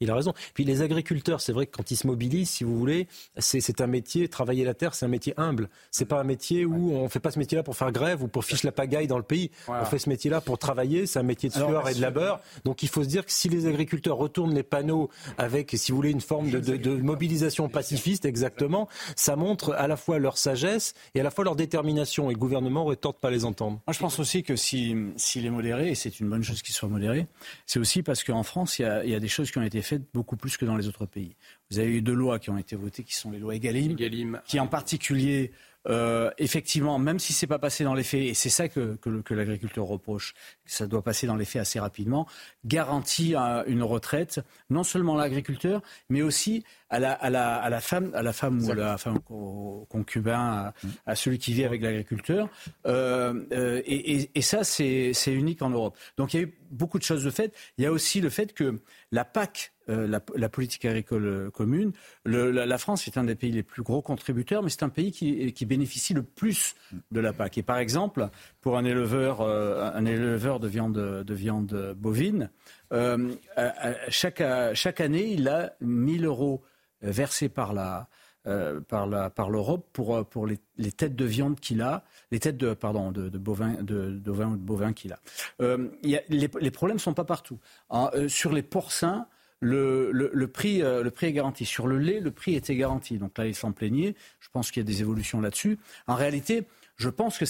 il a raison. Puis les agriculteurs, c'est vrai que quand ils se mobilisent, si vous voulez, c'est un métier, travailler la terre, c'est un métier humble. C'est pas un métier où on fait pas ce métier-là pour faire grève ou pour fiche la pagaille dans le pays. On fait ce métier-là pour travailler, c'est un métier de sueur et de labeur. Donc il faut se dire que si les agriculteurs retournent les panneaux avec, si vous voulez, une forme de, de mobilisation pacifiste, exactement, ça montre à la fois leur sagesse et à la fois leur détermination. Et le gouvernement ne tente pas les entendre. Moi, je pense aussi que s'il si, est modéré, et c'est une bonne chose qu'il soit modéré, c'est aussi parce qu'en France, il y, a, il y a des choses qui ont été faites beaucoup plus que dans les autres pays. Vous avez eu deux lois qui ont été votées, qui sont les lois Egalim, qui en particulier euh, effectivement, même si c'est pas passé dans les faits, et c'est ça que, que, l'agriculteur reproche, que ça doit passer dans les faits assez rapidement, garantit une retraite non seulement à l'agriculteur, mais aussi à la, à la, à la femme, à la femme ou à la femme au, concubin, à, celui qui vit avec l'agriculteur. Euh, euh, et, et, ça, c'est unique en Europe. Donc il y a eu beaucoup de choses de fait. Il y a aussi le fait que la PAC euh, la, politique agricole commune. la, France est un des pays les plus gros contributeurs, mais c'est un pays qui, bénéficie le plus de la PAC. Et par exemple, pour un éleveur, un éleveur de viande, de viande bovine, chaque, chaque, année, il a 1000 euros versés par la, par, par l'Europe pour, pour les, têtes de viande qu'il a, les têtes de, pardon, de, de bovins de, de, qu'il a. y a les, les, problèmes ne sont pas partout. sur les porcins, le, le, prix, euh, le prix est garanti. Sur le lait, le prix était garanti. Donc là, il s'en plaignait. Je pense qu'il y a des évolutions là-dessus. En réalité, je pense que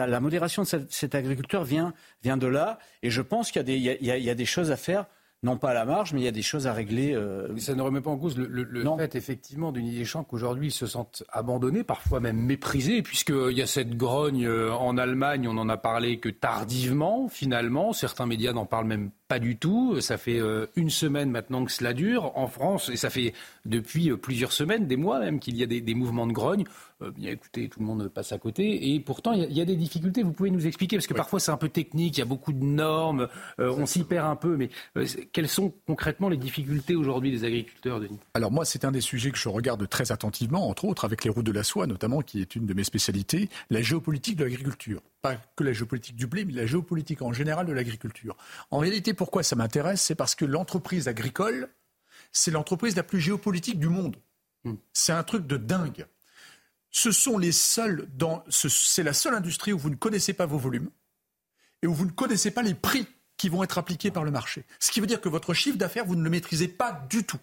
la modération de cet, agriculteur vient, vient de là. Et je pense qu'il y, y, y, a des choses à faire non pas à la marge, mais il y a des choses à régler. Euh... Ça ne remet pas en cause le, le, fait, effectivement, Denis Deschamps, qu'aujourd'hui, ils se sentent abandonnés, parfois même méprisés, puisqu'il y a cette grogne euh, en Allemagne, on en a parlé que tardivement, finalement. Certains médias n'en parlent même pas du tout. Ça fait euh, une semaine maintenant que cela dure en France, et ça fait depuis euh, plusieurs semaines, des mois même, qu'il y a des, des mouvements de grogne. Euh, écoutez, tout le monde passe à côté. Et pourtant, il y, a des difficultés. Vous pouvez nous expliquer, parce que parfois c'est un peu technique, il y a beaucoup de normes, euh, on s'y perd un peu. Mais euh, quelles sont concrètement les difficultés aujourd'hui des agriculteurs, Denis? Alors moi, c'est un des sujets que je regarde très attentivement, entre autres avec les routes de la soie, notamment, qui est une de mes spécialités, la géopolitique de l'agriculture. Pas que la géopolitique du blé, mais la géopolitique en général de l'agriculture. En réalité, pourquoi ça m'intéresse C'est parce que l'entreprise agricole, c'est l'entreprise la plus géopolitique du monde. Hmm. C'est un truc de dingue ce sont les seuls dans, c'est la seule industrie où vous ne connaissez pas vos volumes et où vous ne connaissez pas les prix qui vont être appliqués par le marché. Ce qui veut dire que votre chiffre d'affaires, vous ne le maîtrisez pas du tout.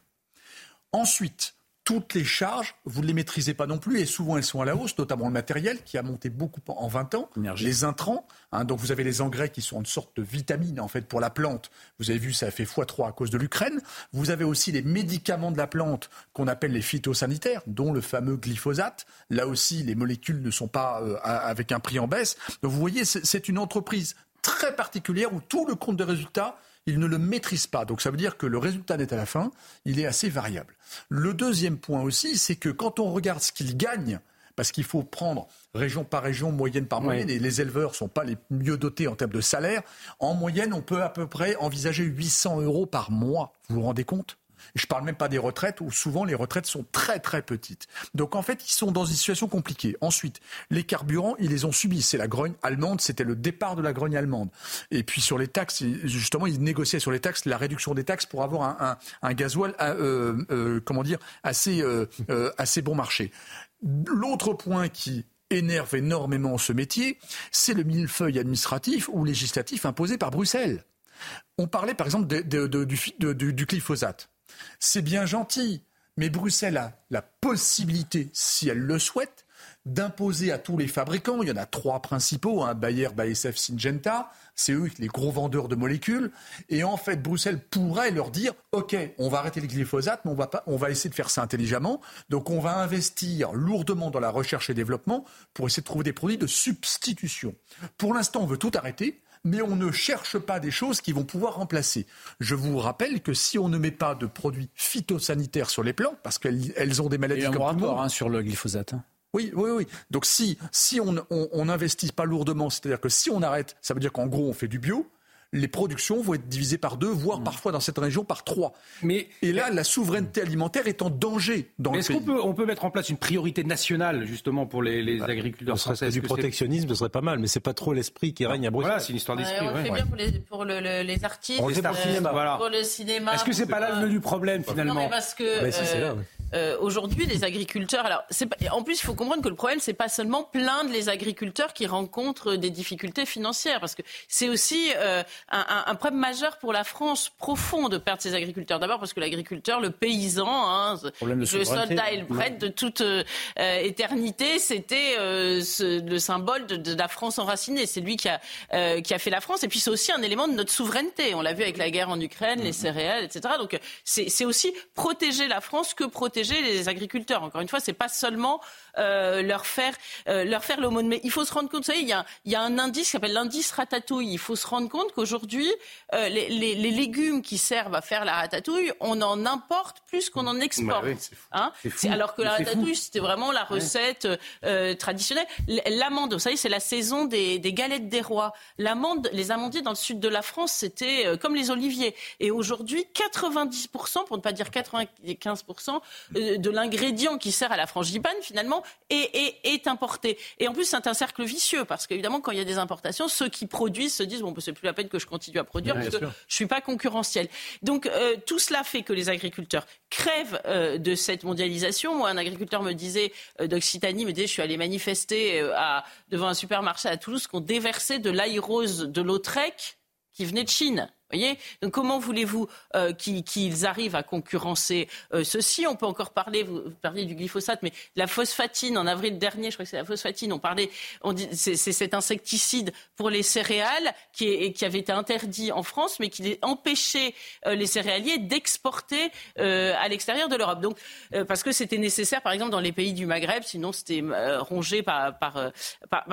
Ensuite, toutes les charges, vous ne les maîtrisez pas non plus, et souvent elles sont à la hausse, notamment le matériel qui a monté beaucoup en 20 ans, les intrants. Hein, donc vous avez les engrais qui sont une sorte de vitamine en fait pour la plante. Vous avez vu, ça a fait x3 à cause de l'Ukraine. Vous avez aussi les médicaments de la plante qu'on appelle les phytosanitaires, dont le fameux glyphosate. Là aussi, les molécules ne sont pas euh, avec un prix en baisse. Donc vous voyez, c'est une entreprise très particulière où tout le compte de résultats il ne le maîtrise pas. Donc ça veut dire que le résultat net à la fin, il est assez variable. Le deuxième point aussi, c'est que quand on regarde ce qu'il gagne, parce qu'il faut prendre région par région, moyenne par moyenne, et les éleveurs ne sont pas les mieux dotés en termes de salaire, en moyenne, on peut à peu près envisager 800 euros par mois. Vous vous rendez compte? Je parle même pas des retraites, où souvent les retraites sont très très petites. Donc en fait, ils sont dans une situation compliquée. Ensuite, les carburants, ils les ont subis. C'est la grogne allemande, c'était le départ de la grogne allemande. Et puis sur les taxes, justement, ils négociaient sur les taxes la réduction des taxes pour avoir un, un, un gasoil, euh, euh, comment dire, assez, euh, assez bon marché. L'autre point qui énerve énormément ce métier, c'est le millefeuille administratif ou législatif imposé par Bruxelles. On parlait par exemple de, du, du glyphosate. C'est bien gentil, mais Bruxelles a la possibilité, si elle le souhaite, d'imposer à tous les fabricants, il y en a trois principaux, hein, Bayer, BASF, Syngenta, c'est eux les gros vendeurs de molécules, et en fait Bruxelles pourrait leur dire, ok, on va arrêter les glyphosates, mais on va, on va essayer de faire ça intelligemment, donc on va investir lourdement dans la recherche et développement pour essayer de trouver des produits de substitution. Pour l'instant, on veut tout arrêter, mais on ne cherche pas des choses qui vont pouvoir remplacer. Je vous rappelle que si on ne met pas de produits phytosanitaires sur les plantes, parce qu'elles ont des maladies Il y a un comme tout hein, sur le glyphosate. Hein. Oui, oui, oui. Donc si, si on n'investit pas lourdement, c'est-à-dire que si on arrête, ça veut dire qu'en gros on fait du bio, les productions vont être divisées par deux, voire mm. parfois dans cette région par trois. Mais, et là, la souveraineté alimentaire est en danger dans le pays. Est-ce qu'on peut, on peut mettre en place une priorité nationale justement pour les, les agriculteurs français? Du protectionnisme, ce serait pas mal, mais c'est pas trop l'esprit qui règne à Bruxelles. Voilà, c'est une histoire d'esprit. on fait bien pour les, pour le, les artistes, pour, le cinéma. Voilà. pour le cinéma. Est-ce que c'est pas là le nœud du problème finalement? Non, mais parce que bah, si, euh, aujourd'hui, les agriculteurs. Alors, pas, en plus, il faut comprendre que le problème, c'est pas seulement plaindre les agriculteurs qui rencontrent des difficultés financières, parce que c'est aussi euh, un, un, problème majeur pour la France profond de perdre ses agriculteurs. D'abord parce que l'agriculteur, le paysan, hein, le soldat et le prêtre de toute euh, éternité, c'était le symbole de, de, la France enracinée. C'est lui qui a, qui a fait la France. Et puis c'est aussi un élément de notre souveraineté. On l'a vu avec la guerre en Ukraine, les céréales, etc. Donc c'est aussi protéger la France que protéger les agriculteurs. Encore une fois, c'est pas seulement euh, leur faire euh, leur faire l'aumône, mais il faut se rendre compte. Vous savez, il y a, il y a un indice qui s'appelle l'indice ratatouille. Il faut se rendre compte qu'aujourd'hui, euh, les, les, les, légumes qui servent à faire la ratatouille, on en importe plus qu'on en exporte. Bah hein alors que la ratatouille, c'était vraiment la recette traditionnelle. L'amande, vous savez, c'est la saison des, des galettes des rois. L'amande, les amandiers dans le sud de la France, c'était comme les oliviers. Et aujourd'hui, 90%, pour ne pas dire 95%, euh, de l'ingrédient qui sert à la frangipane, finalement, est, est, importé. Et en plus, c'est un cercle vicieux, parce qu'évidemment, quand il y a des importations, ceux qui produisent se disent, bon, bah, c'est plus la peine que je continue à produire, parce que je suis pas concurrentiel. Donc, euh, tout cela fait que les agriculteurs crèvent euh, de cette mondialisation. Moi, un agriculteur me disait, d'Occitanie, me disait, je suis allé manifester à, devant un supermarché à Toulouse, qu'on déversait de l'aérose de Lautrec qui venait de Chine. Donc comment voulez-vous euh, qu'ils arrivent à concurrencer euh, ceci? On peut encore parler, vous parliez du glyphosate, mais la phosphatine, en avril dernier, je crois que c'est la phosphatine, on parlait, on c'est, cet insecticide pour les céréales qui, avait été interdit en France, mais qui empêchait euh, les céréaliers d'exporter à l'extérieur de l'Europe. Donc, parce que c'était nécessaire, par exemple, dans les pays du Maghreb, sinon c'était rongé par,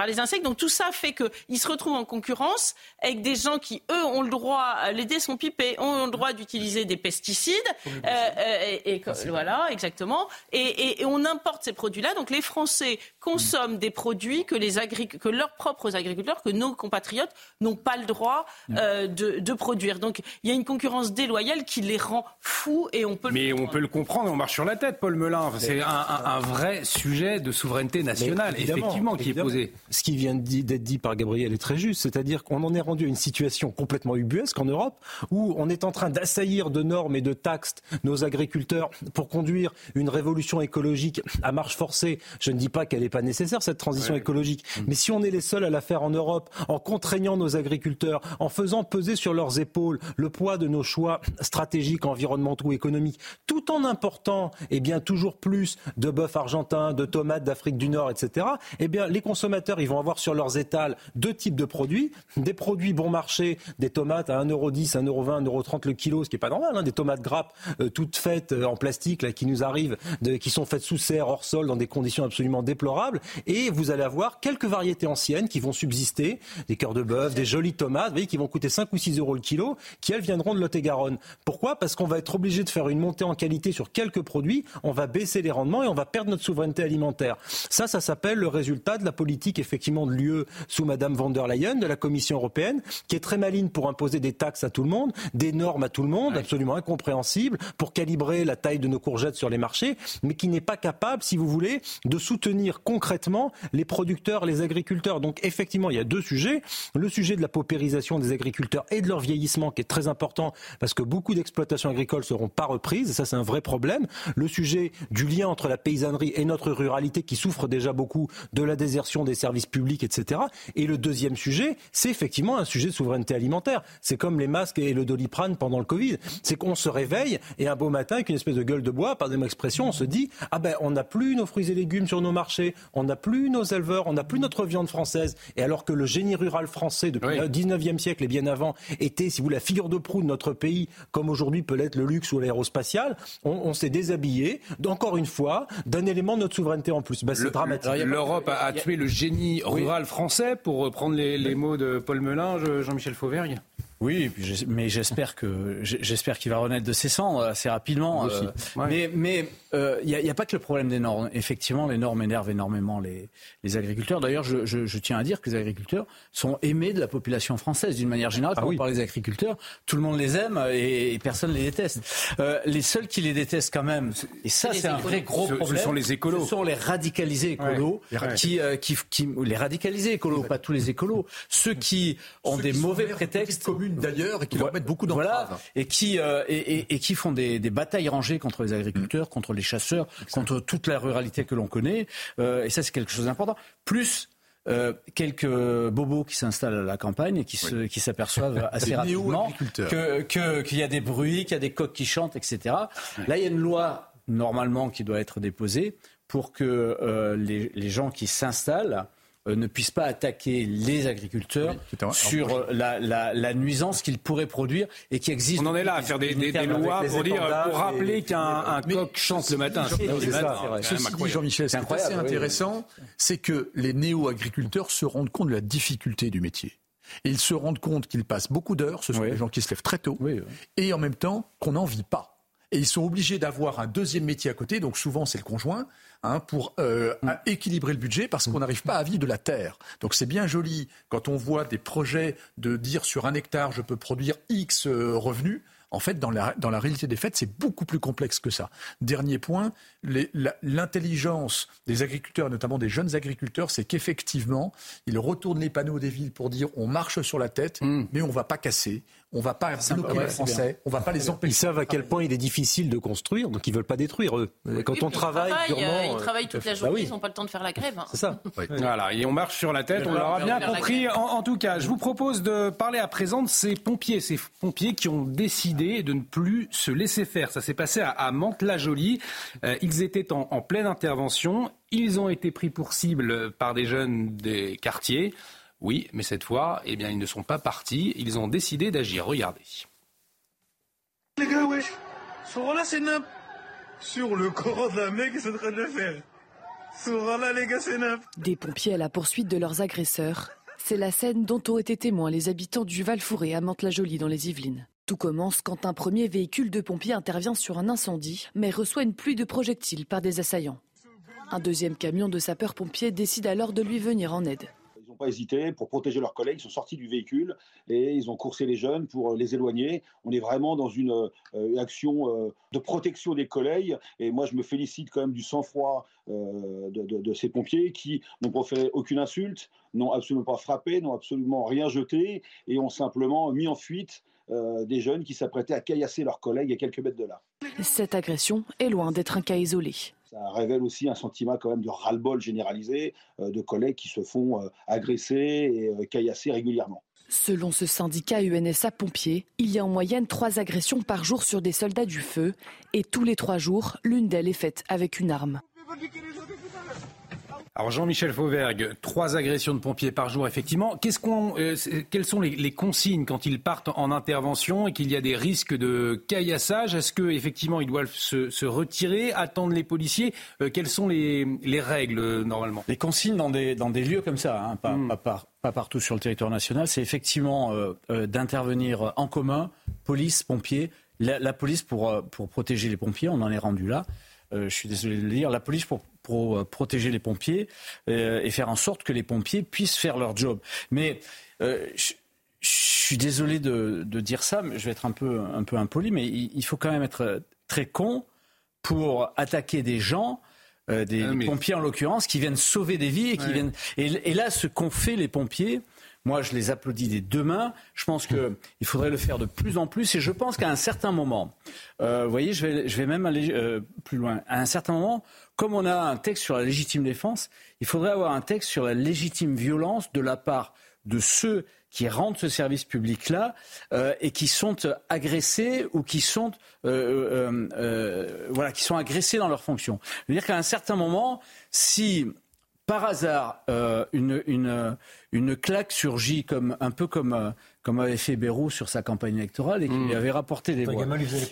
les insectes. Donc tout ça fait qu'ils se retrouvent en concurrence avec des gens qui, eux, ont le droit euh, les dés sont pipés, ont le droit d'utiliser des pesticides. Euh, euh, et, voilà, exactement. Et, on importe ces produits-là. Donc les Français consomment des produits que, les que leurs propres agriculteurs, que nos compatriotes n'ont pas le droit de, produire. Donc il y a une concurrence déloyale qui les rend fous et on peut. Mais on peut le comprendre. On marche sur la tête, Paul Melun. C'est un, vrai sujet de souveraineté nationale, effectivement, qui est posé. Ce qui vient d'être dit par Gabriel est très juste, c'est-à-dire qu'on en est rendu à une situation complètement ubuesque. En Europe, où on est en train d'assaillir de normes et de taxes nos agriculteurs pour conduire une révolution écologique à marche forcée. Je ne dis pas qu'elle n'est pas nécessaire, cette transition écologique, mm. mais si on est les seuls à la faire en Europe, en contraignant nos agriculteurs, en faisant peser sur leurs épaules le poids de nos choix stratégiques, environnementaux, ou économiques, tout en important eh bien, toujours plus de bœuf argentin, de tomates d'Afrique du Nord, etc., eh bien, les consommateurs ils vont avoir sur leurs étals deux types de produits. Des produits bon marché, des tomates à 1,10€, 1,20€, 1,30€ le kilo, ce qui n'est pas normal, hein, des tomates grappes euh, toutes faites euh, en plastique là, qui nous arrivent, qui sont faites sous serre, hors sol, dans des conditions absolument déplorables. Et vous allez avoir quelques variétés anciennes qui vont subsister, des cœurs de bœuf, des jolies tomates, vous voyez, qui vont coûter 5 ou 6 euros le kilo, qui elles viendront de Lot-et-Garonne. Pourquoi? Parce qu'on va être obligé de faire une montée en qualité sur quelques produits, on va baisser les rendements et on va perdre notre souveraineté alimentaire. Ça, ça s'appelle le résultat de la politique effectivement de l'UE sous Madame von der Leyen, de la Commission européenne, qui est très maligne pour imposer des taxes à tout le monde, des normes à tout le monde, absolument incompréhensibles, pour calibrer la taille de nos courgettes sur les marchés, mais qui n'est pas capable, si vous voulez, de soutenir concrètement les producteurs, les agriculteurs. Donc effectivement, il y a deux sujets. Le sujet de la paupérisation des agriculteurs et de leur vieillissement, qui est très important, parce que beaucoup d'exploitations agricoles seront pas reprises, et ça c'est un vrai problème. Le sujet du lien entre la paysannerie et notre ruralité, qui souffre déjà beaucoup de la désertion des services publics, etc. Et le deuxième sujet, c'est effectivement un sujet de souveraineté alimentaire. C'est comme les masques et le doliprane pendant le Covid. C'est qu'on se réveille et un beau matin, avec une espèce de gueule de bois, par des expressions, on se dit ah ben on n'a plus nos fruits et légumes sur nos marchés, on n'a plus nos éleveurs, on n'a plus notre viande française. Et alors que le génie rural français depuis le 19e siècle et bien avant était, si vous la figure de proue de notre pays, comme aujourd'hui peut l'être le luxe ou l'aérospatial, on, s'est déshabillé, encore une fois, d'un élément de notre souveraineté en plus. Ben, c'est dramatique. L'Europe a, tué le génie rural français, pour reprendre les, les mots de Paul Melun, Jean-Michel Fauvergue. Oui, mais j'espère que j'espère qu'il va renaître de ses cendres assez rapidement. Euh, mais mais il euh, n'y a, a, pas que le problème des normes. Effectivement, les normes énervent énormément les, les agriculteurs. D'ailleurs, je, je, je, tiens à dire que les agriculteurs sont aimés de la population française d'une manière générale. Quand ah on parle des agriculteurs, tout le monde les aime et, personne les déteste. Euh, les seuls qui les détestent quand même, et ça c'est un vrai gros problème. Ce sont les écolos. Ce sont les radicalisés écolos qui, euh, qui, qui, les radicalisés écolos, pas tous les écolos, ceux qui ont des mauvais prétextes d'ailleurs et qui leur mettent beaucoup d'entraves. Voilà, et qui euh, et, et, qui font des, des, batailles rangées contre les agriculteurs, contre les chasseurs, contre toute la ruralité que l'on connaît. Euh, et ça, c'est quelque chose d'important. Plus euh, quelques bobos qui s'installent à la campagne et qui, se, qui s'aperçoivent *laughs* assez rapidement que, que, qu'il y a des bruits, qu'il y a des coqs qui chantent, etc. Là, il y a une loi normalement qui doit être déposée pour que euh, les, les, gens qui s'installent ne puissent pas attaquer les agriculteurs sur euh, la, la, la, nuisance qu'ils pourraient produire et qui existe. On en est là à faire des, des, lois pour, dire, pour rappeler qu'un un coq chante le matin. C'est ça. Ceci dit, Jean-Michel, c'est assez intéressant, c'est que les néo-agriculteurs se rendent compte de la difficulté du métier. ils se rendent compte qu'ils passent beaucoup d'heures, ce sont des gens qui se lèvent très tôt, et en même temps qu'on n'en vit pas. Et ils sont obligés d'avoir un deuxième métier à côté, donc souvent c'est le conjoint, Hein, pour euh, mm. équilibrer le budget parce qu'on n'arrive pas à vivre de la terre. Donc c'est bien joli quand on voit des projets de dire sur un hectare je peux produire X euh, revenus. En fait, dans la, dans la réalité des faits, c'est beaucoup plus complexe que ça. Dernier point, l'intelligence des agriculteurs, notamment des jeunes agriculteurs, c'est qu'effectivement, ils retournent les panneaux des villes pour dire on marche sur la tête, mm. mais on ne va pas casser, on ne va pas bloquer les Français, on ne va pas les empêcher. Ils savent à quel point il est difficile de construire, donc ils ne veulent pas détruire eux. Quand on travaille durement, euh, ils travaillent toute la bah journée, ils n'ont pas le temps de faire la grève. Hein. C'est ça. Voilà, et on marche sur la tête, on l'aura bien compris. En, tout cas, je vous propose de parler à présent de ces pompiers, ces pompiers qui ont décidé de ne plus se laisser faire. Ça s'est passé à, Mantes-la-Jolie. Euh, ils étaient en, en pleine intervention. Ils ont été pris pour cible par des jeunes des quartiers. Oui, mais cette fois, eh bien, ils ne sont pas partis. Ils ont décidé d'agir. Regardez. Les gars, wesh, là, c'est Sur le corps de la mec, ils sont en train de le faire. là, les gars, c'est Des pompiers à la poursuite de leurs agresseurs. C'est la scène dont ont été témoins les habitants du Val-Fouré à Mantes-la-Jolie dans les Yvelines. Tout commence quand un premier véhicule de pompiers intervient sur un incendie, mais reçoit une pluie de projectiles par des assaillants. Un deuxième camion de sapeurs-pompiers décide alors de lui venir en aide. N'ont pas hésité pour protéger leurs collègues. Ils sont sortis du véhicule et ils ont coursé les jeunes pour les éloigner. On est vraiment dans une, euh, action euh, de protection des collègues. Et moi, je me félicite quand même du sang-froid euh, de, ces pompiers qui n'ont proféré aucune insulte, n'ont absolument pas frappé, n'ont absolument rien jeté et ont simplement mis en fuite euh, des jeunes qui s'apprêtaient à caillasser leurs collègues à quelques mètres de là. Cette agression est loin d'être un cas isolé. Ça révèle aussi un sentiment quand même de ras-le-bol généralisé euh, de collègues qui se font euh, agresser et euh, caillasser régulièrement. Selon ce syndicat UNSA Pompiers, il y a en moyenne trois agressions par jour sur des soldats du feu et tous les trois jours, l'une d'elles est faite avec une arme. Alors Jean-Michel Fauvergue, trois agressions de pompiers par jour, effectivement. Qu'est-ce qu'on, euh, quelles sont les, les consignes quand ils partent en intervention et qu'il y a des risques de caillassage? Est-ce que effectivement ils doivent se, se retirer, attendre les policiers? Euh, Quelles sont les, les règles euh, normalement? Les consignes dans des, dans des lieux comme ça, hein, pas, Hmm. pas par- pas partout sur le territoire national, c'est effectivement d'intervenir en commun, police, pompiers. La, la police pour, pour protéger les pompiers, on en est rendu là. Je suis désolé de le dire. La police pour, pour euh, protéger les pompiers euh, et faire en sorte que les pompiers puissent faire leur job. Mais euh, je, je suis désolé de, de dire ça, mais je vais être un peu, un peu impoli, mais il, il faut quand même être très con pour attaquer des gens euh, des, Ah, mais- pompiers en l'occurrence, qui viennent sauver des vies et qui Ouais. viennent. Et, et là, ce qu'ont fait les pompiers, moi, je les applaudis des deux mains. Je pense que *laughs* il faudrait le faire de plus en plus. Et je pense qu'à un certain moment, euh, vous voyez, je vais, je vais même aller euh, plus loin. À un certain moment, comme on a un texte sur la légitime défense, il faudrait avoir un texte sur la légitime violence de la part de ceux qui rendent ce service public-là euh, et qui sont euh, agressés ou qui sont, euh, euh, euh, voilà, qui sont agressés dans leur fonction. Je veux dire qu'à un certain moment, si par hasard euh, une, une, une claque surgit comme, un peu comme, euh, comme avait fait Bayrou sur sa campagne électorale et qui lui avait rapporté des voix.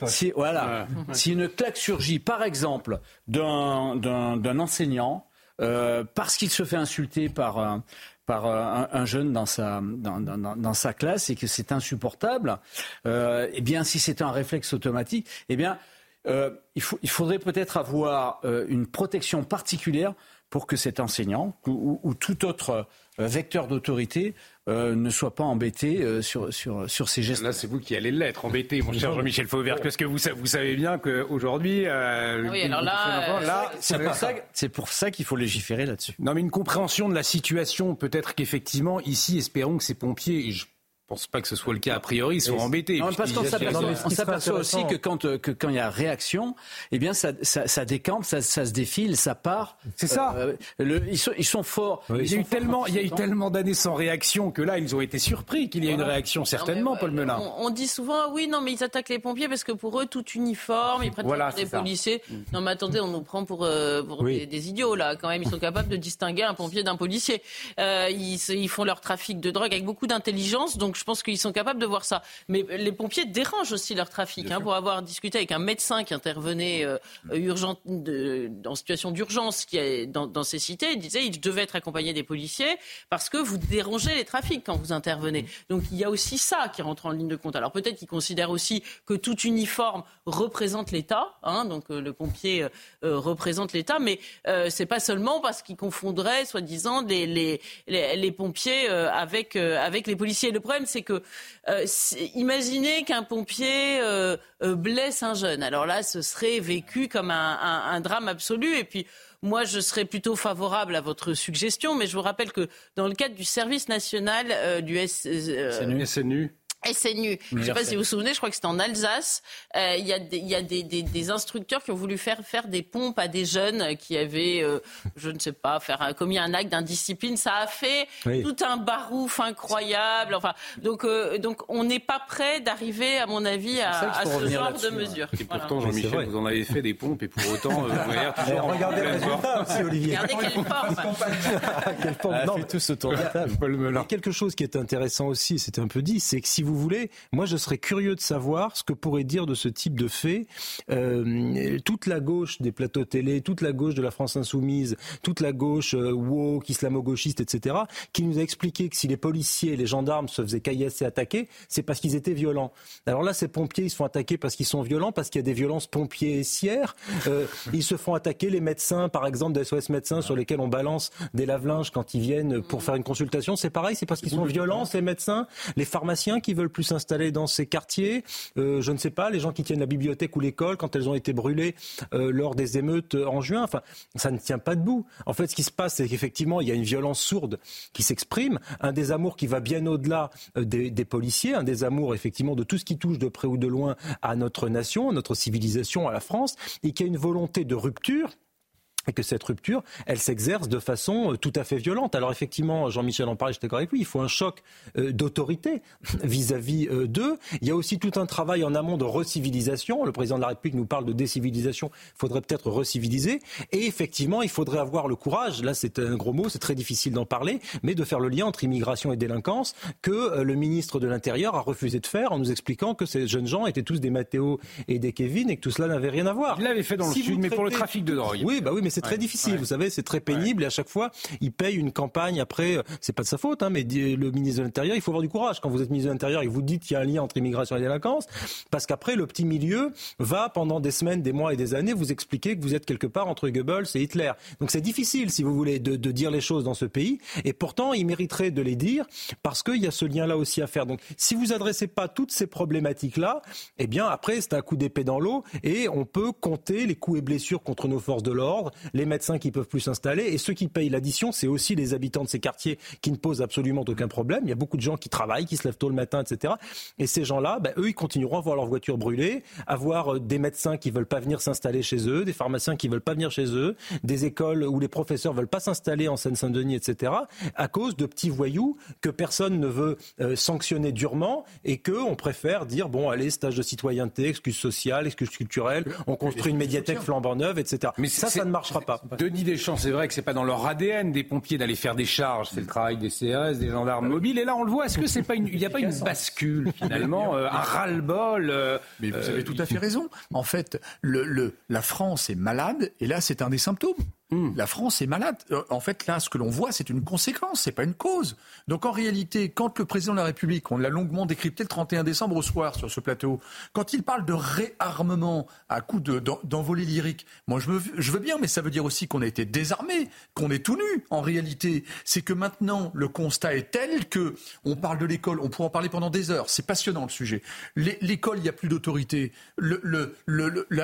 Si, voilà. Ouais. si une claque surgit, par exemple, d'un d'un- d'un enseignant, euh, parce qu'il se fait insulter par, un- par un, un jeune dans sa, dans, dans- dans- dans sa classe et que c'est insupportable, euh, eh bien, si c'est un réflexe automatique, eh bien, euh, il, faut, il faudrait peut-être avoir euh, une protection particulière pour que cet enseignant ou, ou- ou tout autre euh, vecteur d'autorité euh, ne soit pas embêté euh, sur, sur, sur ces gestes. Là, c'est vous qui allez l'être, embêté, mon cher Jean-Michel Fauvergue, parce que vous, vous savez bien qu'aujourd'hui... Euh, Ah oui, alors là, euh, là C'est pour ça, c'est pour ça qu'il faut légiférer là-dessus. Non, mais une compréhension de la situation. Peut-être qu'effectivement, ici, espérons que ces pompiers, et je pense pas que ce soit le cas a priori, sont embêtés. Non, parce qu'on s'aperçoit, agissent. on s'aperçoit aussi que quand euh, que quand il y a réaction, eh bien ça, ça, ça décampe, ça, ça se défile, ça part. C'est ça. Euh, le- ils, sont, ils sont forts. Il y a Ils eu tellement, il y a ils eu tellement d'années sans réaction que là, ils ont été surpris qu'il y ait une réaction, certainement, Paul Melun. On, on dit souvent, oui, non, mais ils attaquent les pompiers parce que pour eux, tout uniforme, ils prennent Voilà, des policiers. Non, mais attendez, on nous prend pour, euh, pour des, des idiots, là, quand même. Ils sont capables de distinguer un pompier d'un policier. Euh, ils, ils font leur trafic de drogue avec beaucoup d'intelligence, donc je pense qu'ils sont capables de voir ça. Mais les pompiers dérangent aussi leur trafic. Hein, pour avoir discuté avec un médecin qui intervenait euh, urgent, de, en situation d'urgence qui est dans, dans ces cités, il disait il devait être accompagné des policiers parce que vous dérangez les trafics quand vous intervenez. Donc il y a aussi ça qui rentre en ligne de compte. Alors peut-être qu'ils considèrent aussi que tout uniforme représente l'État, hein, donc euh, le pompier euh, représente l'État, mais c'est pas seulement parce qu'ils confondraient, soi-disant, les, les, les, les pompiers avec, avec les policiers. Le problème, c'est que euh, imaginez qu'un pompier euh, euh, blesse un jeune. Alors là, ce serait vécu comme un, drame absolu. Et puis, moi, je serais plutôt favorable à votre suggestion, mais je vous rappelle que dans le cadre du service national du. SNU. SNU. Je ne sais pas si vous vous souvenez, je crois que c'était en Alsace. Euh, Il y a, des, il y a des, des- des instructeurs qui ont voulu faire faire des pompes à des jeunes qui avaient, euh, je ne sais pas, faire un- commis un acte d'indiscipline. Ça a fait Oui. tout un barouf incroyable. Enfin, donc, euh, donc on n'est pas prêt d'arriver, à mon avis, à, ce genre de là-dessus, mesures. Et Voilà. pourtant, Jean-Michel, vous en avez fait des pompes et pour autant, euh, vous avez toujours regardez le résultat aussi, Olivier. Regardez quelle forme. Quelle forme. Ah, Non, fait tous autour de la table. Il y a quelque chose qui est intéressant aussi, c'est un peu dit, c'est que si vous voulez, moi je serais curieux de savoir ce que pourrait dire de ce type de fait euh, toute la gauche des plateaux télé, toute la gauche de la France insoumise, toute la gauche euh, woke, islamo-gauchiste, etc., qui nous a expliqué que si les policiers et les gendarmes se faisaient caillasser, attaquer, c'est parce qu'ils étaient violents. Alors là, ces pompiers, ils se font attaquer parce qu'ils sont violents, parce qu'il y a des violences pompiers-sières. Euh, ils se font attaquer, les médecins, par exemple, des SOS médecins sur lesquels on balance des lave-linges quand ils viennent pour faire une consultation. C'est pareil, c'est parce qu'ils sont violents, ces médecins, les pharmaciens qui veulent veulent plus s'installer dans ces quartiers. Euh, je ne sais pas, les gens qui tiennent la bibliothèque ou l'école quand elles ont été brûlées euh, lors des émeutes en juin. Enfin, ça ne tient pas debout. En fait, ce qui se passe, c'est qu'effectivement, il y a une violence sourde qui s'exprime, un désamour qui va bien au-delà des, des policiers, un désamour effectivement de tout ce qui touche de près ou de loin à notre nation, à notre civilisation, à la France, et qui a une volonté de rupture et que cette rupture, elle s'exerce de façon euh, tout à fait violente. Alors effectivement, Jean-Michel en parlait, j'étais d'accord avec lui, il faut un choc euh, d'autorité *laughs* vis-à-vis euh, d'eux. Il y a aussi tout un travail en amont de recivilisation. Le président de la République nous parle de décivilisation, il faudrait peut-être reciviliser. Et effectivement, il faudrait avoir le courage, là c'est un gros mot, c'est très difficile d'en parler, mais de faire le lien entre immigration et délinquance que le ministre de l'Intérieur a refusé de faire en nous expliquant que ces jeunes gens étaient tous des Mathéo et des Kevin et que tout cela n'avait rien à voir. Il l'avait fait dans le Sud, mais pour le trafic de drogue. Oui, bah oui, mais c'est très difficile. Vous savez, c'est très pénible et à chaque fois, il paye une campagne. Après, euh, c'est pas de sa faute, hein, mais le ministre de l'Intérieur, il faut avoir du courage. Quand vous êtes ministre de l'Intérieur et que vous dites qu'il y a un lien entre immigration et délinquance, parce qu'après, le petit milieu va pendant des semaines, des mois et des années vous expliquer que vous êtes quelque part entre Goebbels et Hitler. Donc c'est difficile, si vous voulez, de, de, dire les choses dans ce pays. Et pourtant, il mériterait de les dire parce qu'il y a ce lien-là aussi à faire. Donc si vous adressez pas toutes ces problématiques-là, eh bien après, c'est un coup d'épée dans l'eau et on peut compter les coups et blessures contre nos forces de l'ordre, les médecins qui peuvent plus s'installer. Et ceux qui payent l'addition, c'est aussi les habitants de ces quartiers qui ne posent absolument aucun problème. Il y a beaucoup de gens qui travaillent, qui se lèvent tôt le matin, etc. Et ces gens-là, ben, eux, ils continueront à voir leur voiture brûlée, à voir euh, des médecins qui veulent pas venir s'installer chez eux, des pharmaciens qui veulent pas venir chez eux, des écoles où les professeurs veulent pas s'installer en Seine-Saint-Denis, etc. À cause de petits voyous que personne ne veut euh, sanctionner durement et que on préfère dire bon, allez, stage de citoyenneté, excuse sociale, excuse culturelle, on construit une médiathèque flambant neuve, etc. Mais ça, ça ne marchera pas. Denis Deschamps, c'est vrai que c'est pas dans leur ADN des pompiers d'aller faire des charges. C'est le travail des CRS, des gendarmes mobiles. Et là, on le voit. Est-ce que c'est pas une, il n'y a pas une bascule *laughs* finalement, euh, un ras-le-bol euh, Mais vous avez tout à fait raison. En fait, le, le, la France est malade, et là, c'est un des symptômes. Mmh. La France est malade. Euh, en fait, là, ce que l'on voit, c'est une conséquence, c'est pas une cause. Donc, en réalité, quand le président de la République, on l'a longuement décrypté le 31 décembre au soir sur ce plateau, quand il parle de réarmement à coup d'envolée de, lyrique, moi, je, je, veux bien, mais ça veut dire aussi qu'on a été désarmé, qu'on est tout nu. En réalité, c'est que maintenant, le constat est tel que on parle de l'école, on pourrait en parler pendant des heures. C'est passionnant le sujet. L'école, il n'y a plus d'autorité.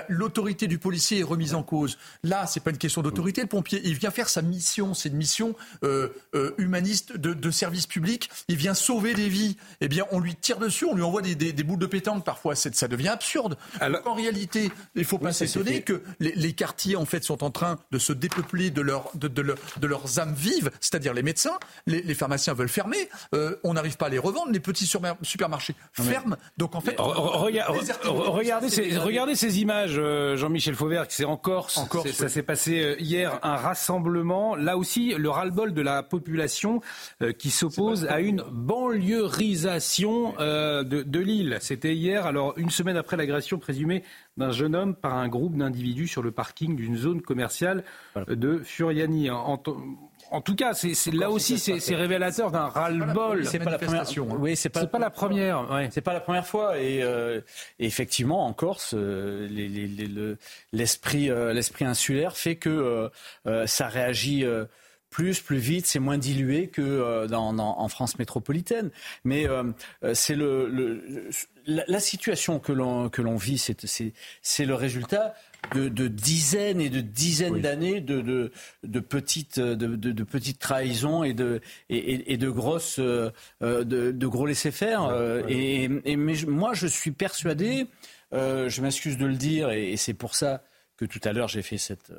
L'autorité du policier est remise en cause. Là, c'est pas une question d'autorité le pompier. Il vient faire sa mission. C'est une mission euh, euh, humaniste de, de, service public. Il vient sauver des vies. Eh bien, on lui tire dessus, on lui envoie des, des, des boules de pétanque parfois. Ça devient absurde. Alors, en réalité, il ne faut pas oui, s'étonner que les, les, quartiers en fait sont en train de se dépeupler de, leur, de, de, leur, de leurs âmes vives, c'est-à-dire les médecins. Les, les, pharmaciens veulent fermer. Euh, on n'arrive pas à les revendre. Les petits supermarchés ferment. Donc en fait, regardez, ces, regardez ces images, Jean-Michel Fauvert, c'est en Corse. En Corse ça s'est passé hier un rassemblement, là aussi le ras-le-bol de la population euh, qui s'oppose à une banlieusisation euh, de, de l'île. C'était hier, alors une semaine après l'agression présumée d'un jeune homme par un groupe d'individus sur le parking d'une zone commerciale de Furiani. En, en tout cas, c'est là aussi, c'est révélateur d'un ras-le-bol. C'est pas la première. Hein. Oui, c'est pas, pas, la première. Ouais. C'est pas la première fois. Et, euh, et effectivement, en Corse, euh, l'esprit euh, l'esprit insulaire fait que euh, ça réagit. Plus, plus vite, c'est moins dilué que dans, dans, en France métropolitaine. Mais c'est le, le la, la, situation que l'on que l'on vit, c'est le résultat de, de, dizaines et de dizaines oui. d'années de, de, de, petites, de, petites trahisons et de, et, et de grosses, euh, de, de, gros laissés-faire. Euh, et, et, mais moi, je suis persuadé, euh, je m'excuse de le dire, et, et c'est pour ça que tout à l'heure j'ai fait cette,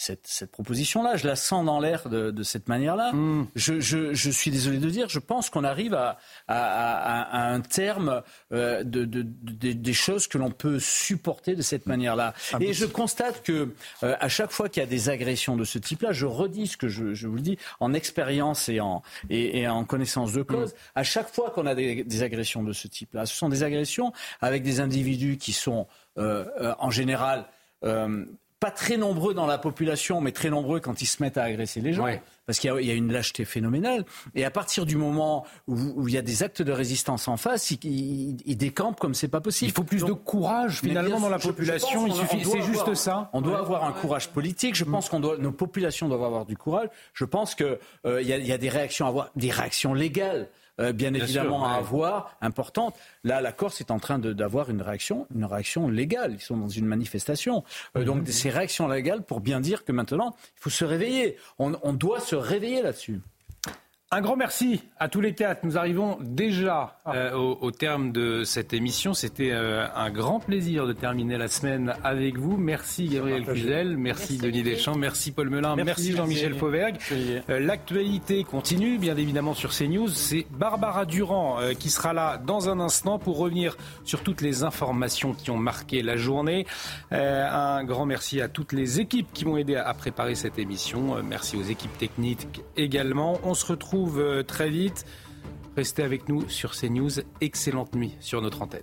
cette, cette proposition-là. Je la sens dans l'air de, de, cette manière-là. Mm. Je, je, je, suis désolé de dire, je pense qu'on arrive à, à, à, à, un terme euh, de, de, des choses que l'on peut supporter de cette manière-là. Ah, et je constate que euh, à chaque fois qu'il y a des agressions de ce type-là, je redis ce que je, je vous le dis en expérience et en, et, et, en connaissance de cause, mm. à chaque fois qu'on a des, des, agressions de ce type-là, ce sont des agressions avec des individus qui sont euh, euh en général euh, pas très nombreux dans la population, mais très nombreux quand ils se mettent à agresser les gens. Ouais. Parce qu'il y, y, a une lâcheté phénoménale. Et à partir du moment où, où il y a des actes de résistance en face, ils, ils, ils décampent comme c'est pas possible. Il faut plus Donc, de courage finalement dans la population. Il suffit, c'est juste avoir, ça. On doit ouais. avoir un courage politique. Je pense qu'on doit, nos populations doivent avoir du courage. Je pense que euh, il y, a, y, a, des réactions à avoir, des réactions légales bien, évidemment à avoir, importante. Là, la Corse est en train d'avoir une réaction, une réaction légale. Ils sont dans une manifestation. donc, ces réactions légales pour bien dire que maintenant, il faut se réveiller. on doit se réveiller là-dessus. Un grand merci à tous les quatre. Nous arrivons déjà euh, au, terme de cette émission. C'était euh, un grand plaisir de terminer la semaine avec vous. Merci Gabriel Cluzel, merci, Denis Deschamps, merci Paul Melun, merci, Jean-Michel Fauvergue. Euh, l'actualité continue, bien évidemment, sur CNews. C'est Barbara Durand qui sera là dans un instant pour revenir sur toutes les informations qui ont marqué la journée. un grand merci à toutes les équipes qui m'ont aidé à préparer cette émission. merci aux équipes techniques également. On se retrouve euh, très vite. Restez avec nous sur CNews. Excellente nuit sur notre antenne.